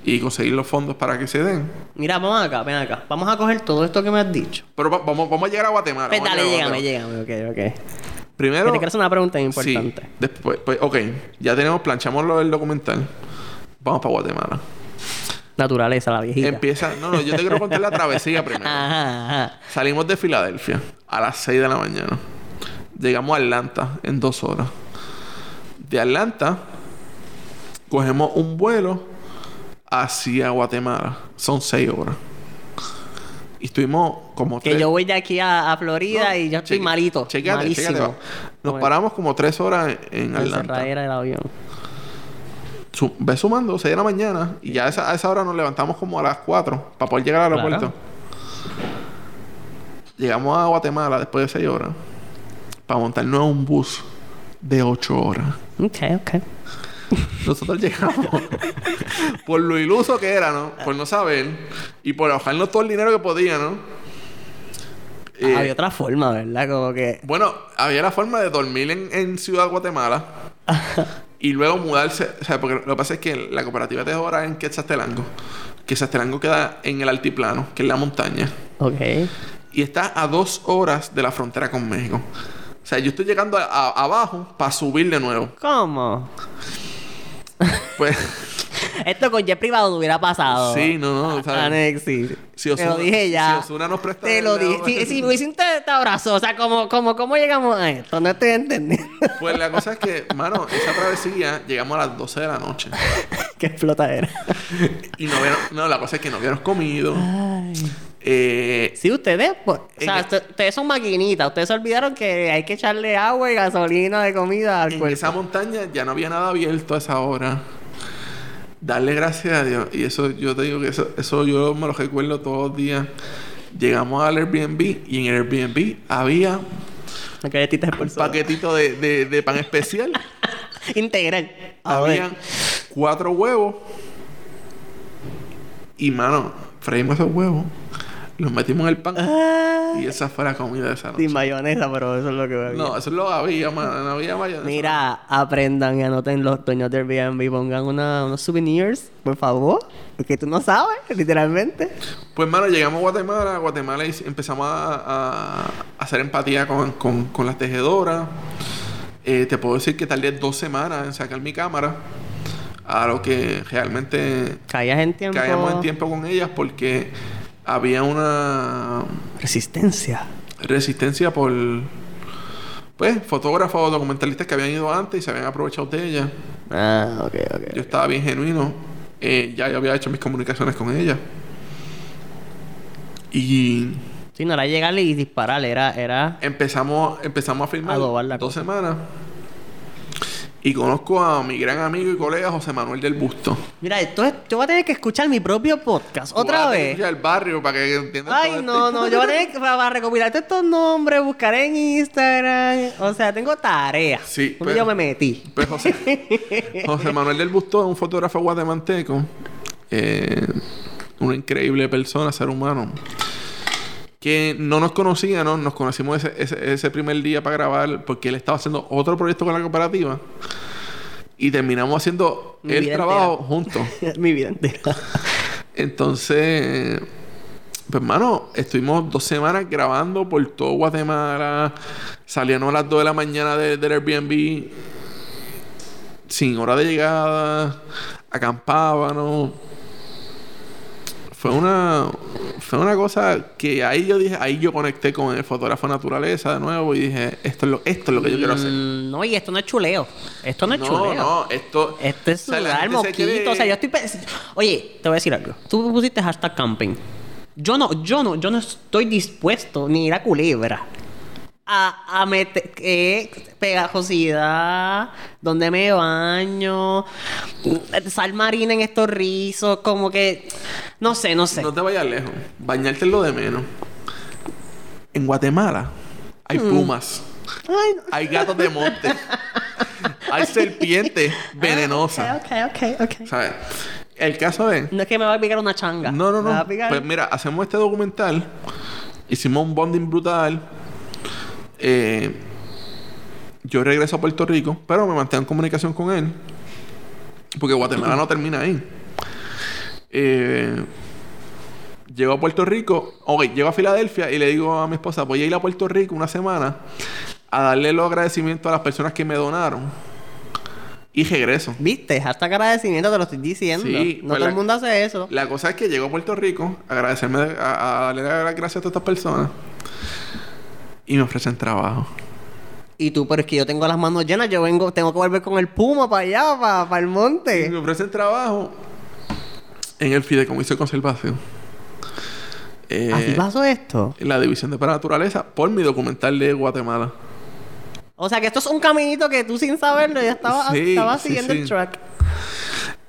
y conseguir los fondos para que se den. Mira, vamos acá, ven acá. Vamos a coger todo esto que me has dicho. Pero va- vamos, vamos a llegar a Guatemala. Pues dale, llégame, llégame, ok, ok. Primero. Que te quiero hacer una pregunta sí, importante. después, pues, ok. Ya tenemos, planchamos lo del documental. Vamos para Guatemala. Naturaleza, la viejita. Empieza. No, no, yo te quiero contar la travesía *laughs* primero. Ajá, ajá. Salimos de Filadelfia a las 6 de la mañana. Llegamos a Atlanta en dos horas. De Atlanta, cogemos un vuelo hacia Guatemala. Son 6 horas. Y estuvimos como Que tres- yo voy de aquí a, a Florida No, y yo estoy cheque- malito. chequéate, malísimo. Nos paramos como 3 horas en La Atlanta. encerradera del avión. Su- ve sumando 6 de la mañana. Y ya a esa, a esa hora nos levantamos como a las 4 para poder llegar al Claro. aeropuerto. Llegamos a Guatemala después de 6 horas. Para montarnos a un bus de 8 horas. Ok, ok. Nosotros *laughs* llegamos por lo iluso que era, ¿no? Por no saber. Y por ahorrarnos todo el dinero que podía, ¿no? Eh, Había otra forma, ¿verdad? Como que... Bueno, había la forma de dormir en, en Ciudad Guatemala *laughs* y luego mudarse. O sea, porque lo que pasa es que la cooperativa te ahora en Quetzaltenango. Quetzaltenango queda en el altiplano, que es la montaña. Ok. Y está a dos horas de la frontera con México. O sea, yo estoy llegando a- a- abajo para subir de nuevo. ¿Cómo? Pues, *laughs* Esto con jet privado no hubiera pasado. sí, no, no. Anexi. si Te lo dije ya. Si Osuna nos presta. Te lo dije. Si, si me hiciste te abrazo, o sea, ¿cómo, cómo, ¿cómo llegamos a esto? No estoy entendiendo. Pues la cosa es que, mano, esa travesía llegamos a las 12 de la noche. *laughs* Qué explotadera. Y no habíamos, no, la cosa es que no habíamos comido. Eh, Sí, ustedes, pues, o sea, ustedes son maquinitas. Ustedes se olvidaron que hay que echarle agua y gasolina de comida al en cuerpo. esa montaña ya no había nada abierto a esa hora. Darle gracias a Dios. Y eso yo te digo que eso, eso yo me lo recuerdo todos los días. Llegamos al Airbnb y en el Airbnb había un paquetito de, de- de pan especial. *laughs* Integral. Habían cuatro huevos. Y mano, freímos esos huevos. Los metimos en el pan. Ah, Y esa fue la comida de esa noche. sin mayonesa, pero eso es lo que bebía. No, eso lo había, mano. No había mayonesa. Mira, aprendan y anoten los dueños del Airbnb, pongan una, unos souvenirs, por favor. Porque tú no sabes, literalmente. Pues, mano, llegamos a Guatemala. A Guatemala y empezamos a hacer empatía con, con, con las tejedoras. Eh, te puedo decir que tardé dos semanas en sacar mi cámara. A lo que realmente Caías en tiempo. caíamos en tiempo con ellas porque había una Resistencia. resistencia por pues fotógrafos o documentalistas que habían ido antes y se habían aprovechado de ella. Ah, ok, ok. Yo estaba bien genuino. Eh, ya yo había hecho mis comunicaciones con ella. Y Sí, no era llegarle y dispararle, era, era empezamos, empezamos a filmar dos semanas. Y conozco a mi gran amigo y colega José Manuel del Busto. Mira, esto es- yo voy a tener que escuchar mi propio podcast otra vas a vez. ir al barrio para que entiendas Ay, todo no, este- no, yo voy a tener que, para, recopilar todos estos nombres, buscar en Instagram. O sea, tengo tarea. Sí, pero- yo me metí. Pues José, *laughs* José Manuel del Busto es un fotógrafo guatemalteco. eh, una increíble persona, ser humano. Que no nos conocía, ¿no? Nos conocimos ese, ese, ese primer día para grabar porque él estaba haciendo otro proyecto con la cooperativa. Y terminamos haciendo Mi el trabajo entera. juntos. *laughs* mi vida entera. Entonces, pues, mano, estuvimos dos semanas grabando por todo Guatemala. Salíamos a las 2 de la mañana de- del Airbnb sin hora de llegada. Acampábamos. Fue una, fue una cosa que ahí yo dije, ahí yo conecté con el fotógrafo naturaleza de nuevo y dije, esto es lo, esto es lo que yo quiero hacer. Mm, No, y esto no es chuleo. Esto no es No, chuleo. no, esto. Esto es o sea, sudar gente se moquito. quiere- O sea, yo estoy... Oye, te voy a decir algo. Tú pusiste hashtag camping. Yo no, yo no, yo no estoy dispuesto ni ir a culebra. A, a meter eh, pegajosidad, donde me baño, sal marina en estos rizos, como que no sé, no sé. No te vayas lejos. Bañarte es lo de menos. En Guatemala hay Mm. pumas, Ay, no. hay gatos de monte, *laughs* hay serpientes venenosas. Ok, ok, ok, ok. ¿Sabes? El caso es. No es que me va a picar una changa. No, no, no. a Pues mira, hacemos este documental. Hicimos un bonding brutal. Eh, yo regreso a Puerto Rico, pero me mantengo en comunicación con él. Porque Guatemala no termina ahí. Eh, llego a Puerto Rico. Ok, llego a Filadelfia y le digo a mi esposa: Voy a ir a Puerto Rico una semana a darle los agradecimientos a las personas que me donaron. Y regreso. ¿Viste? Hashtag agradecimiento, te lo estoy diciendo. Sí, no pues todo la- el mundo hace eso. La cosa es que llego a Puerto Rico a agradecerme, a, a darle las gracias a todas estas personas. Y me ofrecen trabajo. Y tú, pero es que yo tengo las manos llenas, yo vengo, tengo que volver con el puma para allá, para, para el Y monte. me ofrecen trabajo en el Fideicomiso de Conservación. Eh, ¿Así pasó esto? En la División de Naturaleza por mi documental de Guatemala. O sea que esto es un caminito que tú sin saberlo ya estabas Sí, estabas sí, siguiendo sí. el track.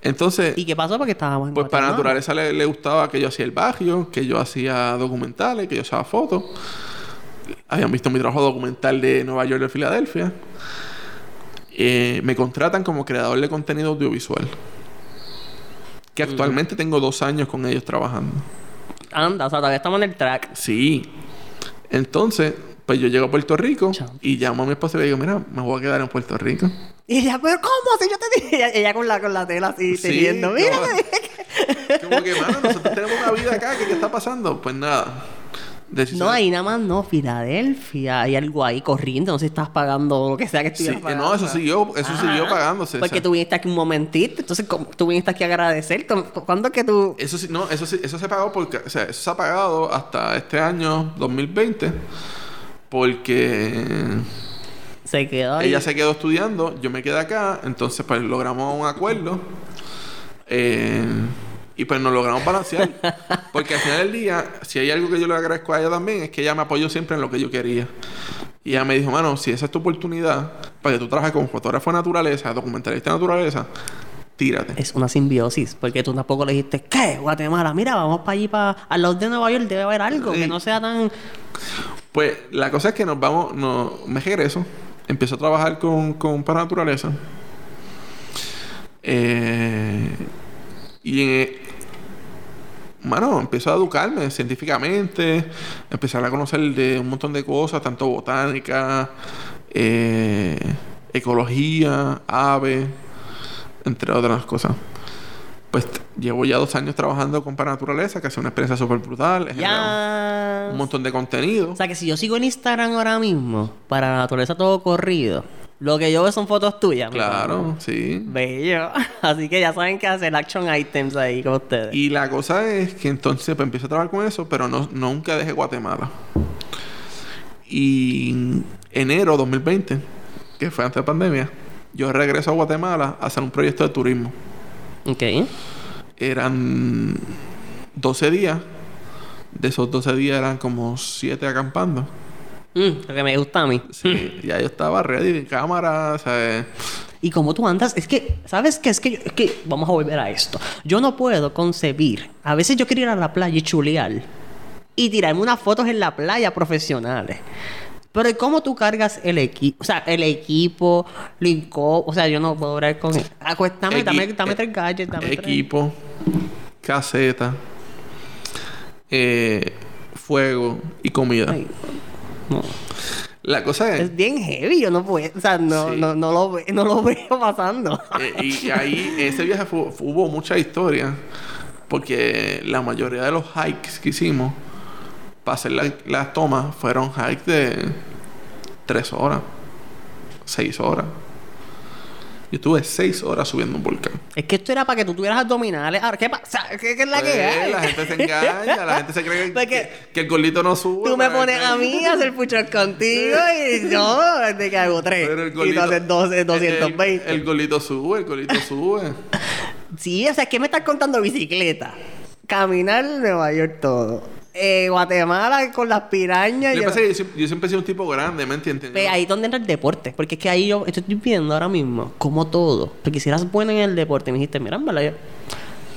Entonces, ¿Y qué pasó? Porque estábamos en pues para. Naturaleza le, le gustaba que yo hacía el barrio, que yo hacía documentales, que yo hacía fotos. Habían visto mi trabajo documental de Nueva York de Filadelfia. Eh, me contratan como creador de contenido audiovisual. Que actualmente tengo dos años con ellos trabajando. Anda, o sea, todavía estamos en el track. Sí. Entonces, pues yo llego a Puerto Rico Chao. y llamo a mi esposa y le digo, mira, me voy a quedar en Puerto Rico. Y ella, pero ¿cómo? Si yo te dije. Ella, ella con la con la tela así, Sí, teniendo. Mira, no. te dije que-". Como que, mano, nosotros tenemos una vida acá, ¿qué, qué está pasando? Pues nada. No, ahí nada más no, Filadelfia. Hay algo ahí corriendo. No sé si estás pagando lo que sea que Sí, estuvieras eh, pagando. no, eso siguió, eso siguió pagándose. Porque tú viniste aquí un momentito. Entonces, ¿cómo- tú viniste aquí a agradecer. ¿Cómo- ¿Cuándo es que tú...? Eso sí, no, eso sí, eso se pagó porque, o sea, eso se ha pagado hasta este año 2020 porque Se quedó ahí. ella se quedó estudiando, yo me quedé acá, entonces pues logramos un acuerdo eh, y pues nos logramos balancear. Porque al final del día, si hay algo que yo le agradezco a ella también, es que ella me apoyó siempre en lo que yo quería. Y ella me dijo, mano, si esa es tu oportunidad para que tú trabajes como fotógrafo de naturaleza, documentalista de naturaleza, tírate. Es una simbiosis, porque tú tampoco le dijiste, ¿qué? Guatemala, mira, vamos para allí, para al lado de Nueva York, debe haber algo que no sea tan. Pues la cosa es que nos vamos, no, me regreso, empiezo a trabajar con, con para naturaleza. Eh, y eh, mano, empiezo a educarme científicamente, empezar a conocer de un montón de cosas, tanto botánica, eh, ecología, aves, entre otras cosas. Pues llevo ya dos años trabajando con Para Naturaleza, que sido una experiencia súper brutal. Ya. Un montón de contenido. O sea que si yo sigo en Instagram ahora mismo, para naturaleza todo corrido, lo que yo veo son fotos tuyas. Claro, sí. Bello. *laughs* Así que ya saben qué hacer action items ahí con ustedes. Y la cosa es que entonces pues, empiezo a trabajar con eso, pero no, nunca dejé Guatemala. Y en enero 2020, que fue antes de pandemia, yo regreso a Guatemala a hacer un proyecto de turismo. Ok. Eran 12 días. De esos 12 días eran como 7 acampando. Mm, lo que me gusta a mí. Sí, ya yo estaba ready cámara, ¿sabes? Y como tú andas, es que, ¿sabes qué? Es que, yo- es que vamos a volver a esto. Yo no puedo concebir. A veces yo quiero ir a la playa y chulear. Y tirarme unas fotos en la playa profesionales. Pero ¿y ¿cómo tú cargas el equipo? O sea, el equipo, Linko, o sea, yo no puedo hablar con... Acuéstame, dame, dame tres gadgets, dame tres- equipo, caseta, eh, fuego y comida. Ay, no. La cosa es, Es bien heavy, yo no puedo, o sea, no, Sí. no, no, lo, ve- no lo *laughs* veo pasando. eh, y ahí ese viaje fu- fu- hubo mucha historia, porque la mayoría de los hikes que hicimos para hacer la- las tomas fueron hikes de tres horas, seis horas. Yo estuve seis horas subiendo un volcán. Es que esto era para que tú tuvieras abdominales. Ahora, ¿qué pasa? ¿Qué, qué es la que Pues, hay? La gente se engaña, la gente se cree que, *laughs* Porque que- que el gordito no sube. Tú me pones a mí a hacer puchos contigo y yo te que hago tres. Pero el y tú gordito- haces 12, 220. El, el golito sube, el golito sube. *laughs* Sí, o sea, ¿qué me estás contando? Bicicleta. Caminar en Nueva York todo. Eh, Guatemala con las pirañas. Yo- que yo, siempre- yo siempre he sido un tipo grande, ¿me entiendes? Ve, ahí es donde entra el deporte. Porque es que ahí yo estoy viendo ahora mismo como todo. Porque si eras bueno en el deporte, me dijiste, mira, yo-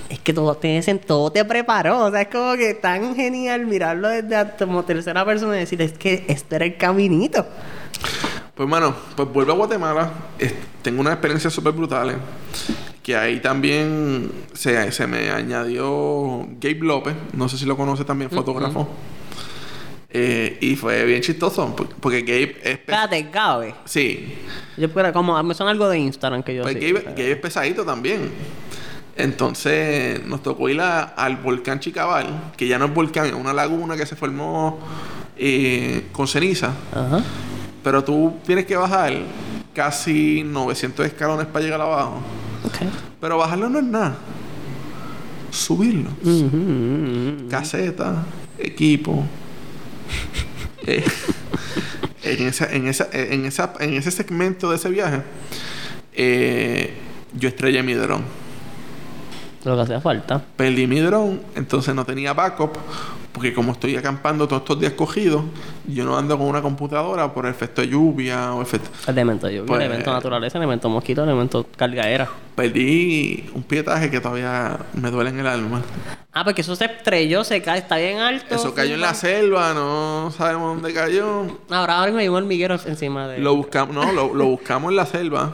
es que todo te, dicen, todo te preparó. O sea, es como que tan genial mirarlo desde como tercera persona y decir, es que este era el caminito. Pues, mano, pues vuelvo a Guatemala. Es- tengo unas experiencias súper brutales. Que ahí también se, se me añadió Gabe López. No sé si lo conoce también, fotógrafo. Eh, y fue bien chistoso. por- Porque Gabe es... Espérate, Gabe. Sí. Yo puedo, como me son algo de Instagram que yo Pues sí. Gabe, Gabe es pesadito también. Entonces nos tocó ir a- al volcán Chicabal, que ya no es volcán, es una laguna que se formó eh, con ceniza. Ajá. Pero tú tienes que bajar casi 900 escalones para llegar abajo. Ok. Pero bajarlo no es nada. Subirlo. Caseta, equipo. *laughs* Eh, en, esa, en, esa, en, esa, en ese segmento de ese viaje, eh, yo estrellé mi dron. Lo que hacía falta. Perdí mi dron, entonces no tenía backup. Porque como estoy acampando todos estos días cogidos, yo no ando con una computadora por efecto de lluvia o efecto... Elemento lluvia, Pues- elemento naturaleza, elemento mosquito, elemento cargadera. Perdí un pietaje que todavía me duele en el alma. Ah, porque eso se estrelló, se cae, está bien alto. Eso cayó en la selva, no sabemos dónde cayó. Ahora, ahora me llevo el hormiguero encima de. Lo buscamos, no, lo, lo buscamos en la selva.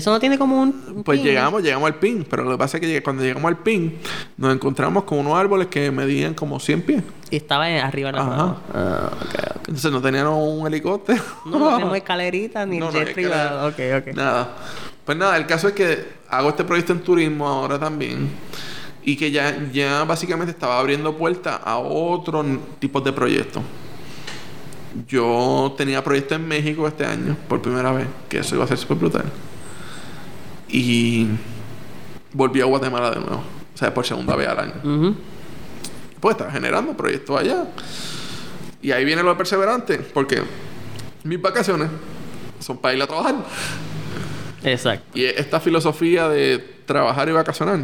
Eso no tiene como un. un Pues pin. llegamos, llegamos al pin, pero lo que pasa es que lleg- cuando llegamos al pin, nos encontramos con unos árboles que medían como 100 pies. Y estaba arriba de la Ajá. rama. Ah, ok, ok. Entonces no tenían un helicóptero. No, no tenemos *laughs* escalerita ni No, jet privado. Ok, ok. Nada. Pues nada, el caso es que hago este proyecto en turismo ahora también. Y que ya, ya básicamente estaba abriendo puertas a otros tipos de proyectos. Yo tenía proyectos en México este año, por primera vez, que eso iba a ser súper brutal. Y volví a Guatemala de nuevo. O sea, por segunda vez al año. Pues estaba generando proyectos allá. Y ahí viene lo de perseverante, porque mis vacaciones son para ir a trabajar. Exacto. Y esta filosofía de trabajar y vacacionar.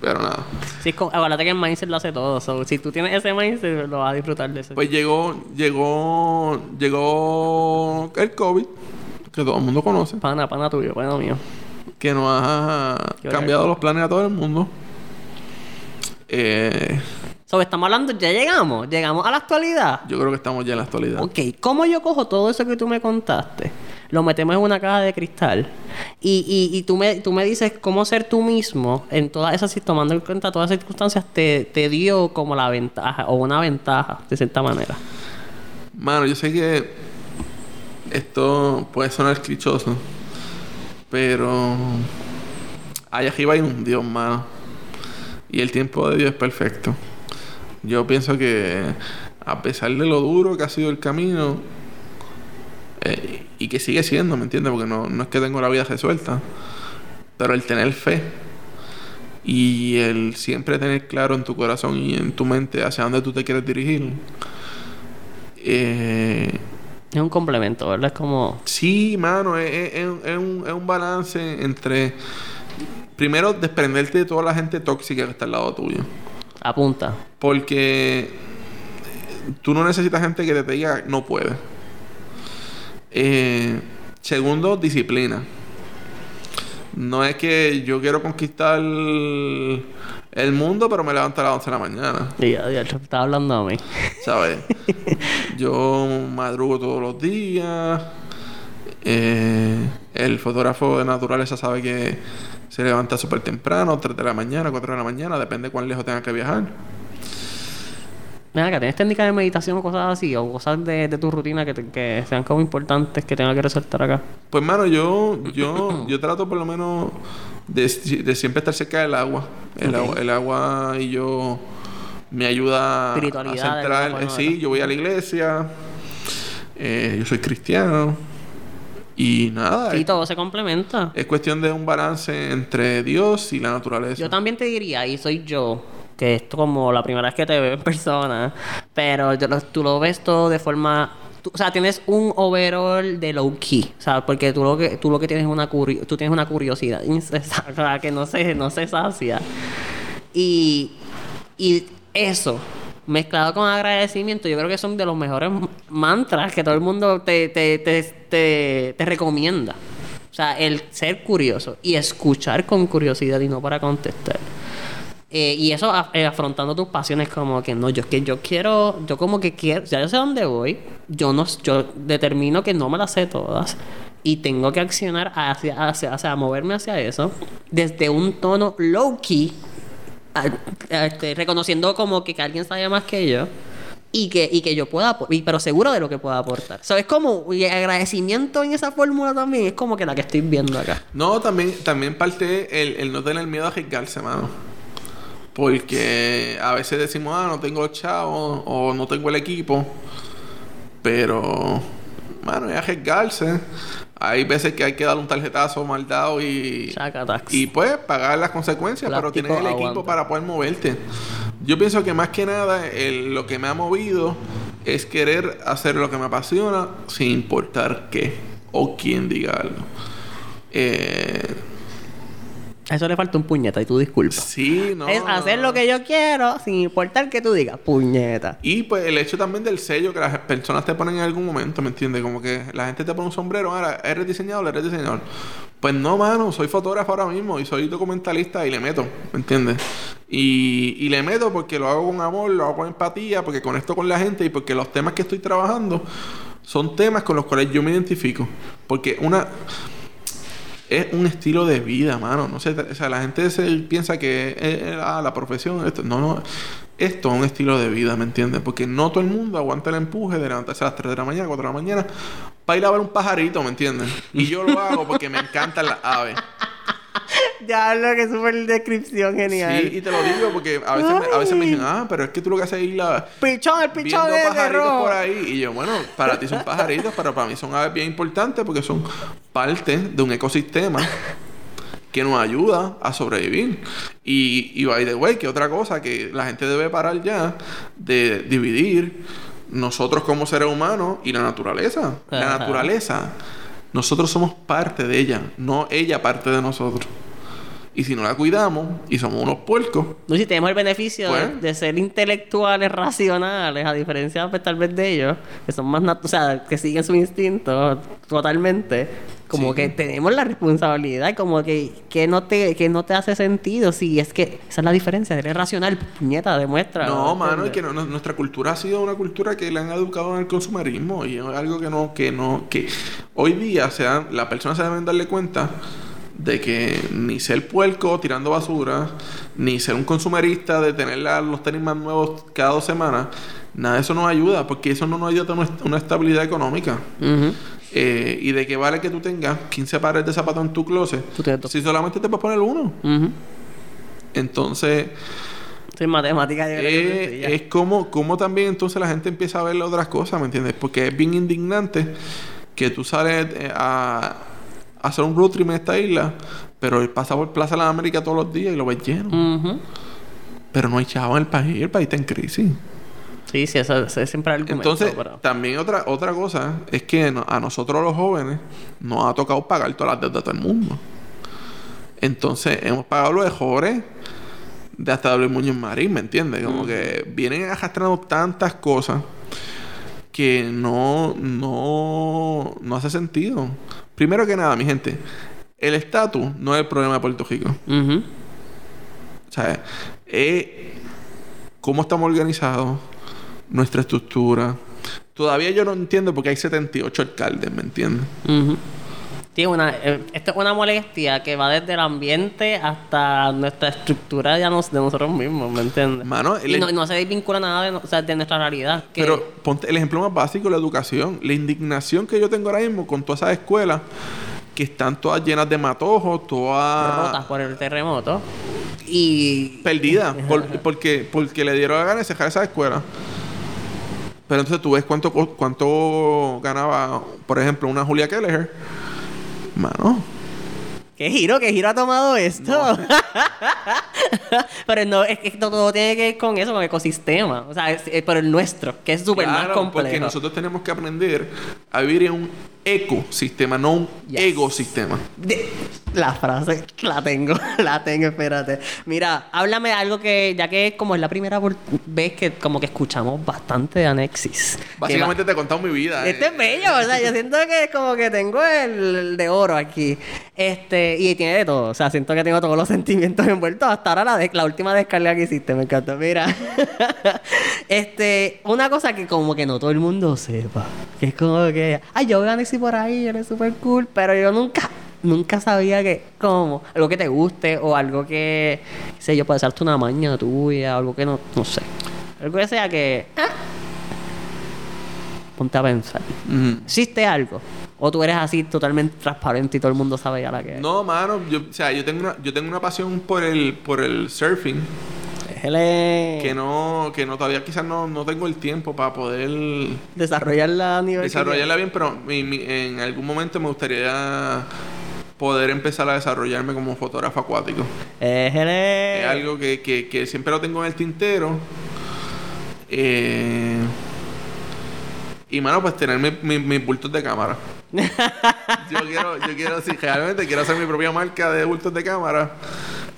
Pero nada. Sí, como- acuérdate que el mindset lo hace todo. So, si tú tienes ese mindset, lo vas a disfrutar de ese. Pues llegó, llegó, llegó el COVID, que todo el mundo conoce. Pana, pana tuyo, pana mío. Que nos ha cambiado los planes a todo el mundo. Eh, So, estamos hablando, ya llegamos, llegamos a la actualidad. yo creo que estamos ya en la actualidad. Ok, ¿cómo yo cojo todo eso que tú me contaste? Lo metemos en una caja de cristal. Y, y, y tú, me, tú me dices cómo ser tú mismo en todas esas, tomando en cuenta todas esas circunstancias, te, te dio como la ventaja o una ventaja, de cierta manera. Mano, yo sé que esto puede sonar clichoso, pero allá arriba hay un Dios, mano. Y el tiempo de Dios es perfecto. Yo pienso que a pesar de lo duro que ha sido el camino, eh, y que sigue siendo, ¿me entiendes? Porque no, no es que tengo la vida resuelta, pero el tener fe y el siempre tener claro en tu corazón y en tu mente hacia dónde tú te quieres dirigir. Eh, Es un complemento, ¿verdad? Es como... Sí, mano, es, es- es un, es un- balance entre. Primero, desprenderte de toda la gente tóxica que está al lado tuyo. Apunta. Porque tú no necesitas gente que te diga no puedes. Eh, segundo, disciplina. No es que yo quiero conquistar el mundo, pero me levanto a las 11 de la mañana. Y ya, ya, estaba hablando a mí. ¿Sabes? *laughs* Yo madrugo todos los días. Eh, el fotógrafo de naturaleza sabe que se levanta súper temprano, 3 de la mañana, 4 de la mañana, depende cuán lejos tenga que viajar. Mira, acá ¿tienes técnicas de meditación o cosas así? O cosas de, de tu rutina que, te- que sean como importantes que tenga que resaltar acá. Pues, mano, yo, yo, *clears throat* yo trato por lo menos de, de siempre estar cerca del agua. El, agua. el agua y yo me ayuda a centrar. eh, sí, yo voy a la iglesia. eh, yo soy cristiano. Y nada, Sí, es, todo se complementa. es cuestión de un balance entre Dios y la naturaleza. Yo también te diría, y soy yo, que esto como la primera vez que te veo en persona, pero yo tú lo ves todo de forma... tú- o sea, tienes un overall de low key, o sea, porque tú lo que tú lo que tienes es una curi- tú tienes una curiosidad incesante, *laughs* que no se no se sacia. Y y eso mezclado con agradecimiento, yo creo que son de los mejores mantras que todo el mundo te, te, te, te, te recomienda. O sea, el ser curioso y escuchar con curiosidad y no para contestar. Eh, y eso af- eh, afrontando tus pasiones como que no, yo es que yo quiero, yo como que quiero, ya yo sé dónde voy, yo no, yo determino que no me las sé todas y tengo que accionar hacia, hacia, hacia moverme hacia eso desde un tono low key, a- a- este, reconociendo como que, que alguien sabe más que yo y que, y que yo pueda, y- pero seguro de lo que pueda aportar. So, es como y agradecimiento en esa fórmula también, es como que la que estoy viendo acá. No, también, también parte el, el no tener miedo a arriesgarse, mano. Porque a veces decimos, ah, no tengo chavos o no tengo el equipo. Pero, mano, es arriesgarse. Hay veces que hay que dar un tarjetazo mal dado y, y pues pagar las consecuencias, pero tienes el aguanta. equipo para poder moverte. Yo pienso que más que nada el- lo que me ha movido es querer hacer lo que me apasiona sin importar qué o quién diga algo. Eh, eso le falta un puñeta y tú disculpas. sí, no. Es hacer lo que yo quiero sin importar que tú digas, puñeta. Y pues el hecho también del sello que las personas te ponen en algún momento, ¿me entiendes? Como que la gente te pone un sombrero, ahora eres diseñador, eres diseñador. Pues no, mano, soy fotógrafo ahora mismo y soy documentalista y le meto, ¿me entiendes? Y, y le meto porque lo hago con amor, lo hago con empatía, porque conecto con la gente y porque los temas que estoy trabajando son temas con los cuales yo me identifico. Porque una es un estilo de vida, mano. No sé, o sea, la gente se piensa que ah, la profesión, esto. No, no. Esto es un estilo de vida, ¿me entiendes? Porque no todo el mundo aguanta el empuje de levantarse a las 3 de la mañana, 4 de la mañana, para ir a ver un pajarito, ¿me entiendes? Y yo lo hago porque me encantan las aves. *laughs* Ya lo que súper descripción genial. Sí, y te lo digo porque a veces, me, a veces me dicen, ah, pero es que tú lo que haces es ir a, Pichón, el pichón viendo de, pajaritos por ahí. Y yo, bueno, para ti son pajaritos, pero para mí son aves bien importantes porque son parte de un ecosistema que nos ayuda a sobrevivir. Y, y by the way, que otra cosa que la gente debe parar ya de dividir nosotros como seres humanos y la naturaleza. La naturaleza, nosotros somos parte de ella, no ella parte de nosotros. Y si no la cuidamos y somos unos puercos, No, si tenemos el beneficio de- Pues. de, ser intelectuales, racionales, a diferencia pues, tal vez de ellos, que son más o sea, que siguen su instinto totalmente, como Sí. que tenemos la responsabilidad, como que, que no te, que no te hace sentido, si es que esa es la diferencia, eres racional, puñeta, demuestra. No, mano, es ¿entiendes? que no- no- nuestra cultura ha sido una cultura que le han educado en el consumerismo y es algo que no, que no, que hoy día se dan, las personas se deben darle cuenta de que ni ser puerco tirando basura, ni ser un consumerista de tener la- los tenis más nuevos cada dos semanas, nada de eso nos ayuda, porque eso no nos ayuda a una, estabilidad económica. Ujú. Eh, y de qué vale que tú tengas 15 pares de zapatos en tu closet si solamente te puedes poner uno. Entonces, matemática creo que es Eh, es como, como también entonces la gente empieza a ver otras cosas, ¿me entiendes? Porque es bien indignante que tú sales eh, a, a hacer un road trip en esta isla, pero pasa por Plaza de la América todos los días y lo ves lleno. Pero no hay chavo en el país, el país está en crisis. Sí, sí, eso, eso es siempre argumento. Entonces, pero- también otra, otra cosa es que no- a nosotros los jóvenes nos ha tocado pagar todas las deudas de todo el mundo. Entonces, hemos pagado los mejores de hasta W. Muñoz Marín, ¿me entiendes? Como que vienen arrastrando tantas cosas que no, no, no hace sentido. Primero que nada, mi gente, el estatus no es el problema de Puerto Rico. O sea, es cómo estamos organizados, nuestra estructura. Todavía yo no entiendo por qué hay 78 alcaldes, ¿me entiendes? Ujú. Tiene una, eh, esto es una molestia que va desde el ambiente hasta nuestra estructura ya nos, de nosotros mismos, ¿me entiendes? Mano, y no, no se desvincula nada de, no- o sea, de nuestra realidad. Que, Pero ponte el ejemplo más básico, la educación. La indignación que yo tengo ahora mismo con todas esas escuelas que están todas llenas de matojos, todas rotas por el terremoto. Y perdidas, *laughs* por- porque, porque le dieron la gana de cerrar esas escuelas. Pero entonces tú ves cuánto, cuánto ganaba, por ejemplo, una Julia Kelleher. Mano, ¿Qué giro? ¿Qué giro ha tomado esto? *laughs* pero no, es que todo tiene que ver con eso, con el ecosistema. O sea, es, es por el nuestro, que es súper más complejo. Porque nosotros tenemos que aprender a vivir en un ecosistema, no un Yes. ecosistema. De- la frase la tengo, *laughs* la tengo, espérate. Mira, háblame de algo que, ya que como es la primera vez que como que escuchamos bastante de Anexis. Básicamente te he contado mi vida. Este eh. es bello, o sea, yo siento que como que tengo el, el de oro aquí. Este, y tiene de todo, o sea, siento que tengo todos los sentimientos envueltos. Hasta ahora la, de- la última descarga que hiciste, me encanta. Mira, *laughs* este, una cosa que como que no todo el mundo sepa, que es como que, ay, yo veo a Anexis por ahí, él es súper cool, pero yo nunca nunca sabía que, como, algo que te guste o algo que, qué sé yo, puede ser una maña tuya, algo que no, no sé. Algo que sea que, ah, ponte a pensar. ¿Existe algo? ¿O tú eres así totalmente transparente y todo el mundo sabe ya la que es? No, mano, yo, o sea, yo tengo una, yo tengo una pasión por el, por el surfing Que no, que no todavía quizás no, no tengo el tiempo para poder desarrollarla a nivel desarrollarla bien, pero mi- mi- en algún momento me gustaría poder empezar a desarrollarme como fotógrafo acuático. Es algo que, que, que siempre lo tengo en el tintero. Eh, y mano, pues tener mi- mi- mis bultos de cámara. *laughs* yo quiero, yo quiero, sí, realmente quiero hacer mi propia marca de bultos de cámara.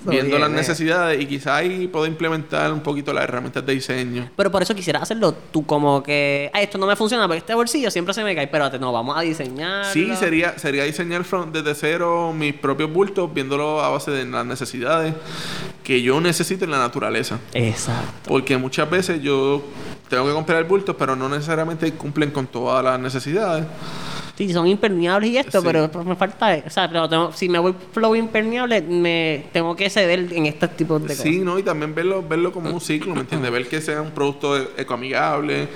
Viendo las necesidades y quizás ahí puedo implementar un poquito las herramientas de diseño. Pero por eso quisiera hacerlo tú como que, ay, esto no me funciona porque este bolsillo siempre se me cae. Espérate, no, vamos a diseñar. Sí, sería, sería diseñar from- desde cero mis propios bultos, viéndolo a base de las necesidades que yo necesito en la naturaleza. Exacto. Porque muchas veces yo tengo que comprar bultos, pero no necesariamente cumplen con todas las necesidades. Sí, son impermeables y esto, Sí. pero me falta. O sea, pero tengo- si me voy flow impermeable, me tengo que ceder en estos tipos de Sí, cosas. ¿no? Y también verlo, verlo como un ciclo, ¿me entiendes? Ver que sea un producto e- ecoamigable,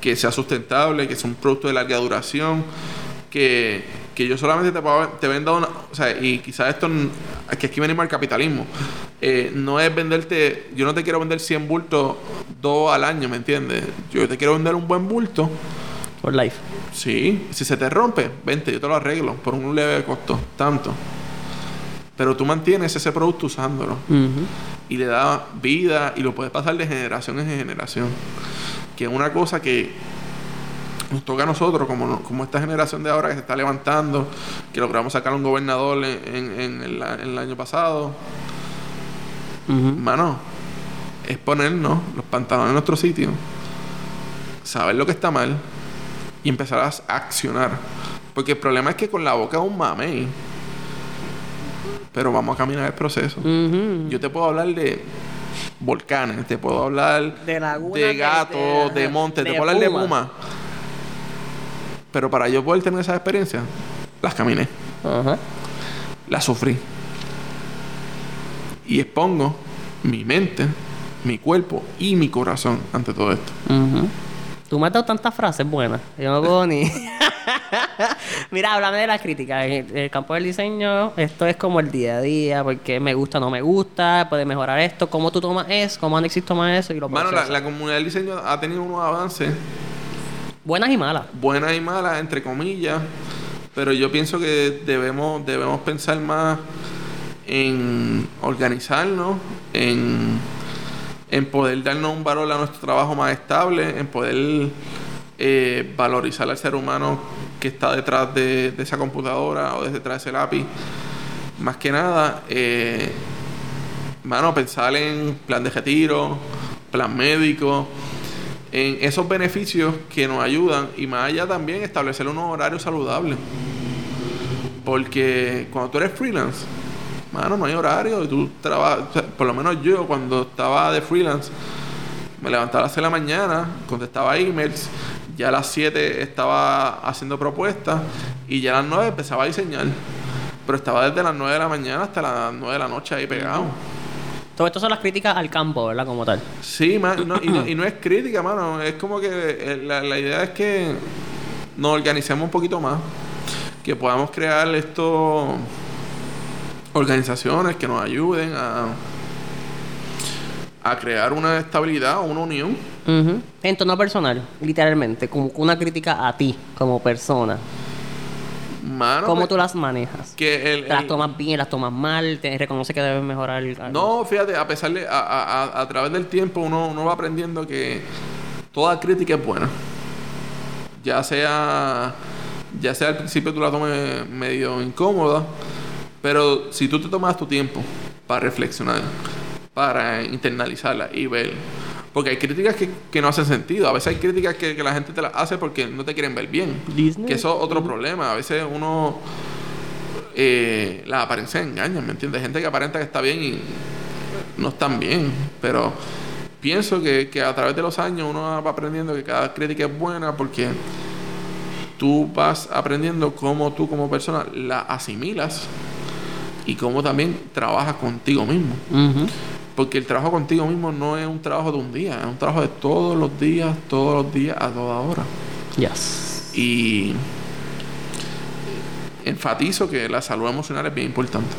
que sea sustentable, que sea un producto de larga duración, que, que yo solamente te, te venda una... O sea, y quizás esto... Que aquí venimos al capitalismo. Eh, no es venderte... Yo no te quiero vender 100 bultos, dos al año, ¿me entiendes? Yo te quiero vender un buen bulto. Por life. Sí, si se te rompe, vente, yo te lo arreglo por un leve costo, tanto. Pero tú mantienes ese producto usándolo y le da vida y lo puedes pasar de generación en generación. Que es una cosa que nos toca a nosotros, como, como esta generación de ahora que se está levantando, que logramos sacar a un gobernador en, en- en el, en el año pasado. Mano, es ponernos los pantalones en nuestro sitio, saber lo que está mal y empezar a accionar. Porque el problema es que con la boca es un mamey. Pero vamos a caminar el proceso. Yo te puedo hablar de volcanes, te puedo hablar De de gatos, de- de, montes, te puedo hablar de puma. Pero para yo poder tener esa experiencia, las caminé, las sufrí. Y expongo mi mente, mi cuerpo y mi corazón ante todo esto. Ujú. Tú me has dado tantas frases buenas. Yo no puedo ni. *laughs* Mira, háblame de la crítica. En el, campo del diseño, esto es como el día a día, porque me gusta, no me gusta, puede mejorar esto. ¿Cómo tú tomas eso? ¿Cómo Anexis toma eso? Y lo Mano, la, la comunidad del diseño ha tenido unos avances Buenas y malas. buenas y malas, entre comillas, pero yo pienso que debemos, debemos pensar más en organizarnos, en, en poder darnos un valor a nuestro trabajo más estable, en poder eh, valorizar al ser humano que está detrás de, esa computadora o detrás de ese lápiz. Más que nada, eh, mano, pensar en plan de retiro, plan médico, en esos beneficios que nos ayudan y más allá también establecer unos horarios saludables. Porque cuando tú eres freelance, mano, no hay horario. y Tú trabajas, o sea, por lo menos yo cuando estaba de freelance, me levantaba a las 6 de la mañana, contestaba emails, ya a las 7 estaba haciendo propuestas y ya a las 9 empezaba a diseñar. Pero estaba desde las 9 de la mañana hasta las 9 de la noche ahí pegado. Todo esto son las críticas al campo, ¿verdad? Como tal. Sí, ma- no, y, no, *clears throat* y no es crítica, mano. Es como que eh, la, la idea es que nos organicemos un poquito más. Que podamos crear estos organizaciones que nos ayuden a, a crear una estabilidad o una unión. En tono personal, literalmente, como una crítica a ti como persona. Mano, ¿Cómo pues, tú las manejas? que el- ¿Te las tomas bien, las tomas mal? ¿Te reconoce que debes mejorar? algo? No, fíjate, a pesar de, a, a- a- a través del tiempo uno, uno va aprendiendo que toda crítica es buena. Ya sea, ya sea al principio tú la tomes medio incómoda, pero si tú te tomas tu tiempo para reflexionar, para internalizarla y ver, porque hay críticas que, que no hacen sentido, a veces hay críticas que, que la gente te las hace porque no te quieren ver bien, Disney. que eso es otro problema, a veces uno eh, las apariencias engañan, ¿me entiendes? Gente que aparenta que está bien y no están bien, pero pienso que, que a través de los años uno va aprendiendo que cada crítica es buena porque tú vas aprendiendo cómo tú como persona la asimilas y cómo también trabajas contigo mismo. Porque el trabajo contigo mismo no es un trabajo de un día, es un trabajo de todos los días, todos los días, a toda hora. Yes. Y enfatizo que la salud emocional es bien importante.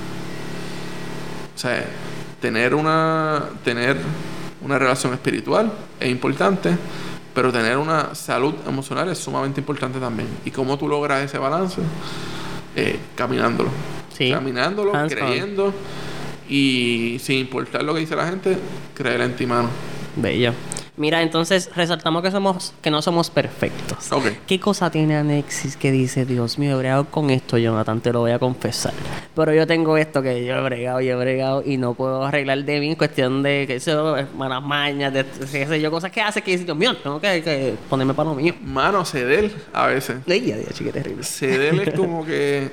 O sea, tener una, tener una relación espiritual es importante, pero tener una salud emocional es sumamente importante también. ¿Y cómo tú logras ese balance? Eh, caminándolo. Sí. Caminándolo, Hands on. creyendo y sin importar lo que dice la gente, creer en ti, mano. Bello. Mira, entonces resaltamos que somos que no somos perfectos. Ok. ¿Qué cosa tiene Anexis que dice, Dios mío, he bregado con esto, Jonathan? Te lo voy a confesar. Pero yo tengo esto que yo he bregado, yo he bregado y no puedo arreglar de mí en cuestión de, que eso, malas mañas, de, qué sé yo, cosas que hace que dice, Dios mío, tengo que, que ponerme para lo mío. Mano, ceder a veces. Ey, ya, ya, chique, terrible. Ceder es como que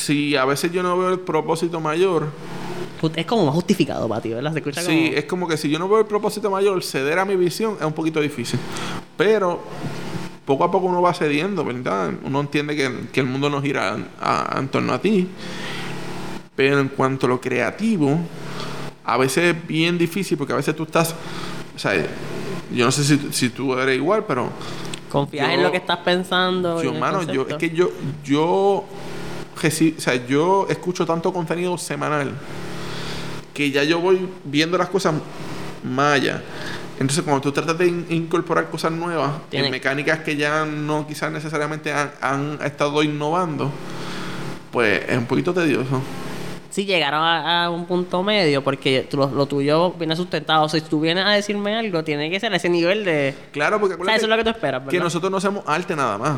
si a veces yo no veo el propósito mayor, Es como más justificado para ti, ¿verdad? Se escucha sí, como... es como que si yo no veo el propósito mayor, ceder a mi visión es un poquito difícil. Pero poco a poco uno va cediendo, ¿verdad? Uno entiende que, que el mundo no gira a- en torno a ti. Pero en cuanto a lo creativo, a veces es bien difícil porque a veces tú estás, o sea, yo no sé si, si tú eres igual, pero Confías en lo que estás pensando. Yo, mano, yo, es que yo, yo, reci- o sea, yo escucho tanto contenido semanal que ya yo voy viendo las cosas más allá. Entonces, cuando tú tratas de in- incorporar cosas nuevas Tiene- en mecánicas que ya no quizás necesariamente han, han estado innovando, pues es un poquito tedioso. Sí, llegaron a, a un punto medio porque tú- lo, lo tuyo viene sustentado. O sea, si tú vienes a decirme algo, tiene que ser a ese nivel de... Claro, porque O sea, eso es lo que tú esperas, ¿verdad? que nosotros no hacemos arte nada más.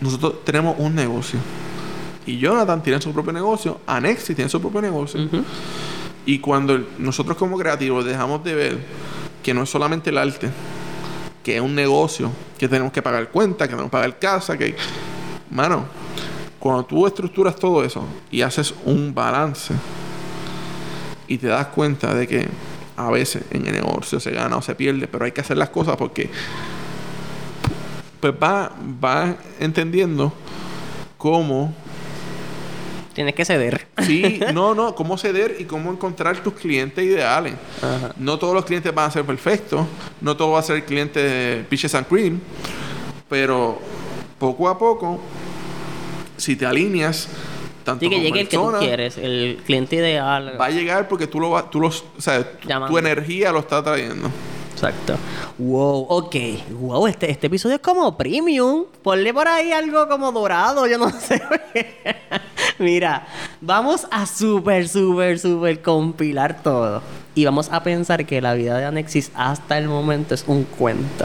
Nosotros tenemos un negocio. Y Jonathan tienen su propio negocio, Anexis tiene su propio negocio. Y cuando nosotros como creativos dejamos de ver que no es solamente el arte, que es un negocio, que tenemos que pagar cuentas, que tenemos que pagar casa, que... Mano, cuando tú estructuras todo eso y haces un balance y te das cuenta de que a veces en el negocio se gana o se pierde, pero hay que hacer las cosas porque pues va, va entendiendo cómo Tienes que ceder. Sí, *laughs* no, no, cómo ceder y cómo encontrar tus clientes ideales. No todos los clientes van a ser perfectos, no todo va a ser el cliente de Peaches and Cream, pero poco a poco, si te alineas, tanto Sí, que como llegue el que tú quieres, el cliente ideal. va a llegar porque tú lo vas, tú los, o sea, tu- tu energía lo está trayendo. Exacto. Wow, ok. Wow, este, este episodio es como premium. Ponle por ahí algo como dorado, yo no *laughs* sé. Mira, vamos a súper, súper, súper compilar todo. Y vamos a pensar que la vida de Anexis hasta el momento es un cuento.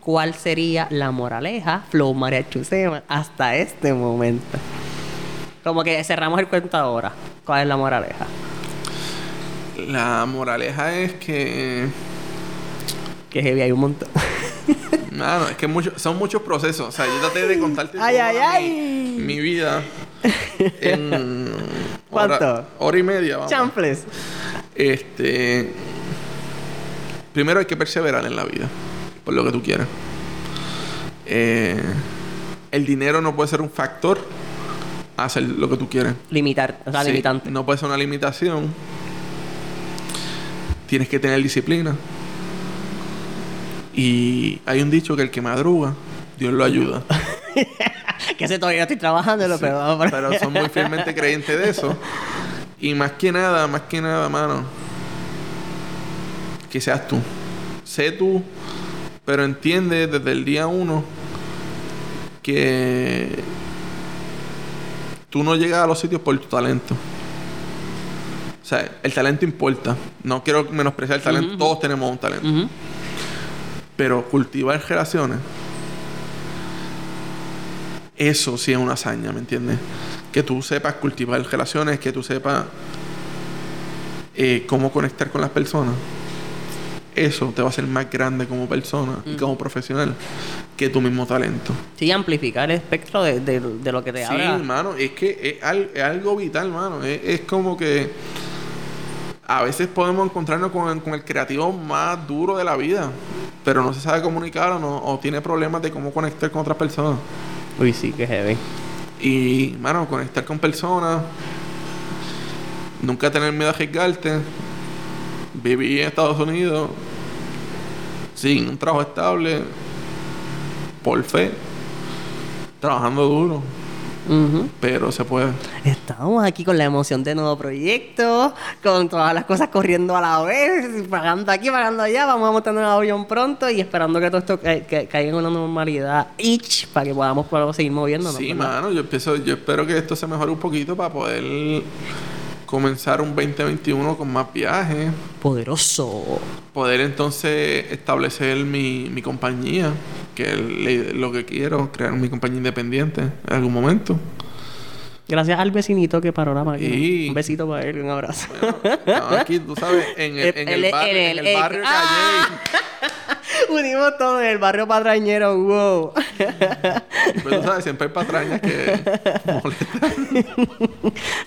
¿Cuál sería la moraleja, Flow María Chusema, hasta este momento? Como que cerramos el cuento ahora. ¿Cuál es la moraleja? La moraleja es que Que heavy hay un montón. *laughs* Mano, es que mucho- son muchos procesos. O sea, yo traté de *laughs* contarte Ay, mi- vida en *laughs* ¿Cuánto? Hora, hora y media, vamos. Champles. Este. Primero hay que perseverar en la vida. Por lo que tú quieras. Eh, el dinero no puede ser un factor a hacer lo que tú quieres. Limitar, o sea, Sí, limitante. No puede ser una limitación. Tienes que tener disciplina. Y hay un dicho que el que madruga, Dios lo ayuda. *laughs* que ese todavía estoy trabajando, lo pero, Pero son muy fielmente creyentes de eso. Y más que nada, más que nada, mano, que seas tú. Sé tú, pero entiende desde el día uno que tú no llegas a los sitios por tu talento. O sea, el talento importa. No quiero menospreciar el talento. Todos tenemos un talento. Pero cultivar relaciones, eso sí es una hazaña, ¿me entiendes? Que tú sepas cultivar relaciones, que tú sepas eh, cómo conectar con las personas. Eso te va a hacer más grande como persona y como profesional que tu mismo talento. Sí, amplificar el espectro de, de- de lo que te Sí, habla. hermano, es que es, es algo vital, hermano. Es, es como que a veces podemos encontrarnos con, con el creativo más duro de la vida, pero no se sabe comunicar o, no, o tiene problemas de cómo conectar con otras personas. Uy, sí, que heavy. Y, mano, conectar con personas, nunca tener miedo a arriesgarte, vivir en Estados Unidos sin un trabajo estable, por fe, trabajando duro, Pero se puede. Estamos aquí con la emoción de nuevo proyecto, con todas las cosas corriendo a la vez, pagando aquí, pagando allá. Vamos a montar un avión pronto y esperando que todo esto ca- ca- caiga en una normalidad each para que podamos, podamos seguir moviéndonos. Sí, ¿verdad? mano, yo empiezo, yo espero que esto se mejore un poquito para poder comenzar un 2021 con más viajes, Poderoso. poder entonces establecer mi, mi compañía, que le- lo que quiero, crear mi compañía independiente en algún momento. Gracias al vecinito que paró la máquina. Y- Un besito para él, un abrazo. No, aquí, tú sabes, en el, en el El- barrio, el- en el- el barrio ¡Ah! *laughs* Unimos todo en el barrio patrañero, wow. Pero tú sabes, siempre hay patrañas que molestan.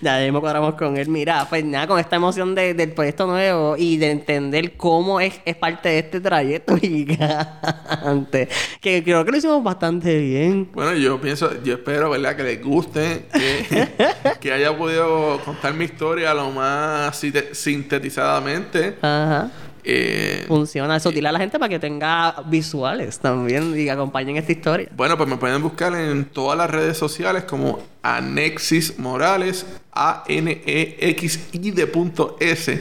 ya mismo cuadramos con él. Mira, pues nada, con esta emoción de- del proyecto nuevo y de entender cómo es, es parte de este trayecto *laughs* gigante. Que creo que lo hicimos bastante bien. Bueno, yo pienso, yo espero, ¿verdad? Que les guste, que, *laughs* que haya podido contar mi historia lo más sinte- sintetizadamente. Ajá. Eh, Funciona eso. Dile a la gente para que tenga visuales también y que acompañen esta historia. bueno, pues me pueden buscar en todas las redes sociales como Anexis Morales, A-N-E-X-I de punto S.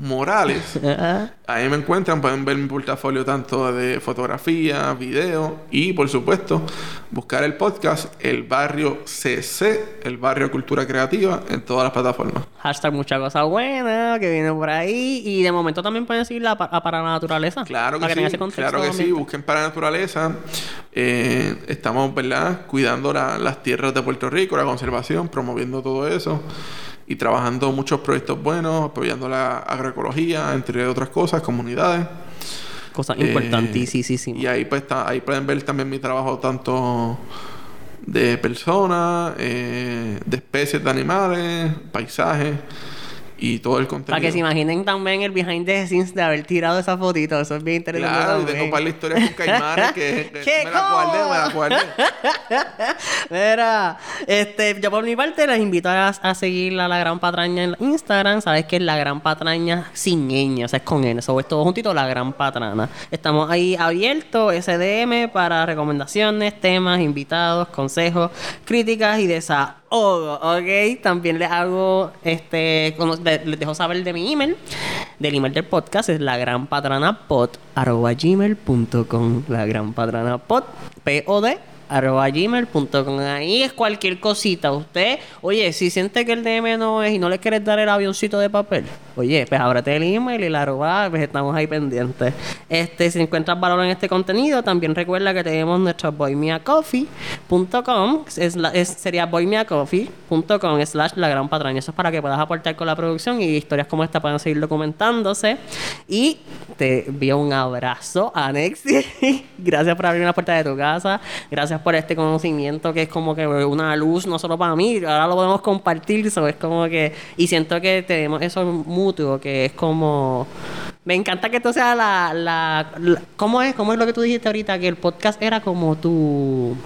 Morales. *laughs* Ahí me encuentran, pueden ver mi portafolio tanto de fotografía, video y por supuesto buscar el podcast El Barrio CC, El Barrio Cultura Creativa en todas las plataformas. Hashtag mucha cosa buena que viene por ahí. Y de momento también pueden seguir la, a Para la Naturaleza. Claro que sí, claro que sí, busquen para la naturaleza. Eh, estamos, ¿verdad? Cuidando la- las tierras de Puerto Rico, la conservación, promoviendo todo eso y trabajando muchos proyectos buenos, apoyando la agroecología, entre otras cosas, comunidades. Cosas Eh, importantísimas. Y ahí pues está, ahí pueden ver también mi trabajo tanto de personas, eh, de especies de animales, paisajes y todo el contenido. Para que se imaginen también el behind the scenes de haber tirado esa fotito. Eso es bien interesante. Claro, y también. tengo un par de historias con caimanes que, *laughs* que ¡Qué me la guardé, me la guardé. *laughs* Mira, este, yo por mi parte les invito a, a seguir a La Gran Patraña en Instagram. Sabes que es La Gran Patraña sin ñ, o sea, es con N. Eso es todo juntito, La Gran Patrana. Estamos ahí abiertos, SDM, para recomendaciones, temas, invitados, consejos, críticas y ¿ok? También les hago, este, les dejo saber de mi email. Del email del podcast es la gran patrana arroba gmail.com. La gran patrana pod, P-O-D, arroba gmail.com. Ahí es cualquier cosita. Usted, oye, si siente que el DM no es y no le quieres dar el avioncito de papel, oye, pues ábrete el email y la arroba, pues estamos ahí pendientes. Este, si encuentras valor en este contenido, también recuerda que tenemos nuestra boymeacoffee.com, es es- sería boymeacoffee.com slash la gran patraña. Eso es para que puedas aportar con la producción y historias como esta puedan seguir documentándose. Y te envío un abrazo, Anexi. *laughs* Gracias por abrir la puerta de tu casa. Gracias por este conocimiento que es como que una luz, no solo para mí, ahora lo podemos compartir. Eso es como que. Y siento que tenemos eso que es como. Me encanta que esto sea la, la, la- ¿Cómo es? ¿Cómo es lo que tú dijiste ahorita? Que el podcast era como tu.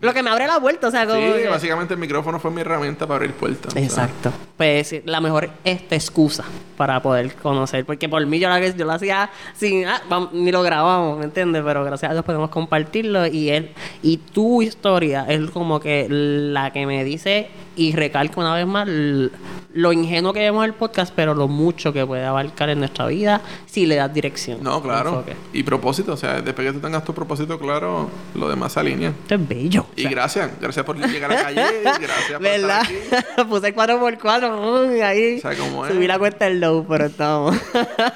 Lo que me abre la vuelta, o sea, como. Sí, que- básicamente el micrófono fue mi herramienta para abrir puertas. o sea, Exacto. Pues la mejor esta excusa para poder conocer. Porque por mí yo lo, yo lo hacía sin... ah, vam- ni lo grabamos, ¿me entiendes? Pero gracias a Dios podemos compartirlo. Y él y tu historia es como que la que me dice y recalca una vez más lo ingenuo que vemos el podcast, pero lo mucho que puede abarcar en nuestra vida si le das dirección. No, claro. enfoque. Y propósito, o sea, después que tú tengas tu propósito claro, lo demás se alinea. Esto es bello. Y gracias, gracias por llegar a la calle, *laughs* gracias por ¿Verdad? estar aquí. *laughs* Puse 4x4 uy, ahí. O sea, ¿cómo es? Subí la cuenta del low, pero estamos.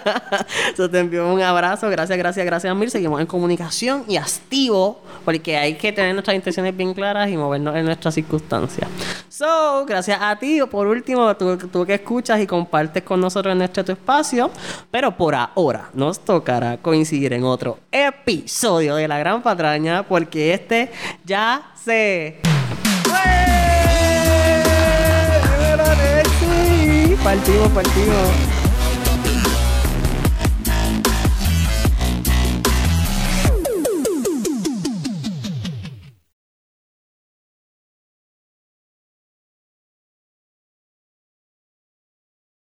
*laughs* so, te envío un abrazo. Gracias, gracias, gracias, Mil. Seguimos en comunicación y activo, porque hay que tener nuestras intenciones bien claras y movernos en nuestras circunstancias. So, gracias a ti. Por último, tú, tú que escuchas y compartes con nosotros en este tu espacio. Pero por ahora nos tocará coincidir en otro episodio de La Gran Patraña, porque este ya Partimos, partimos.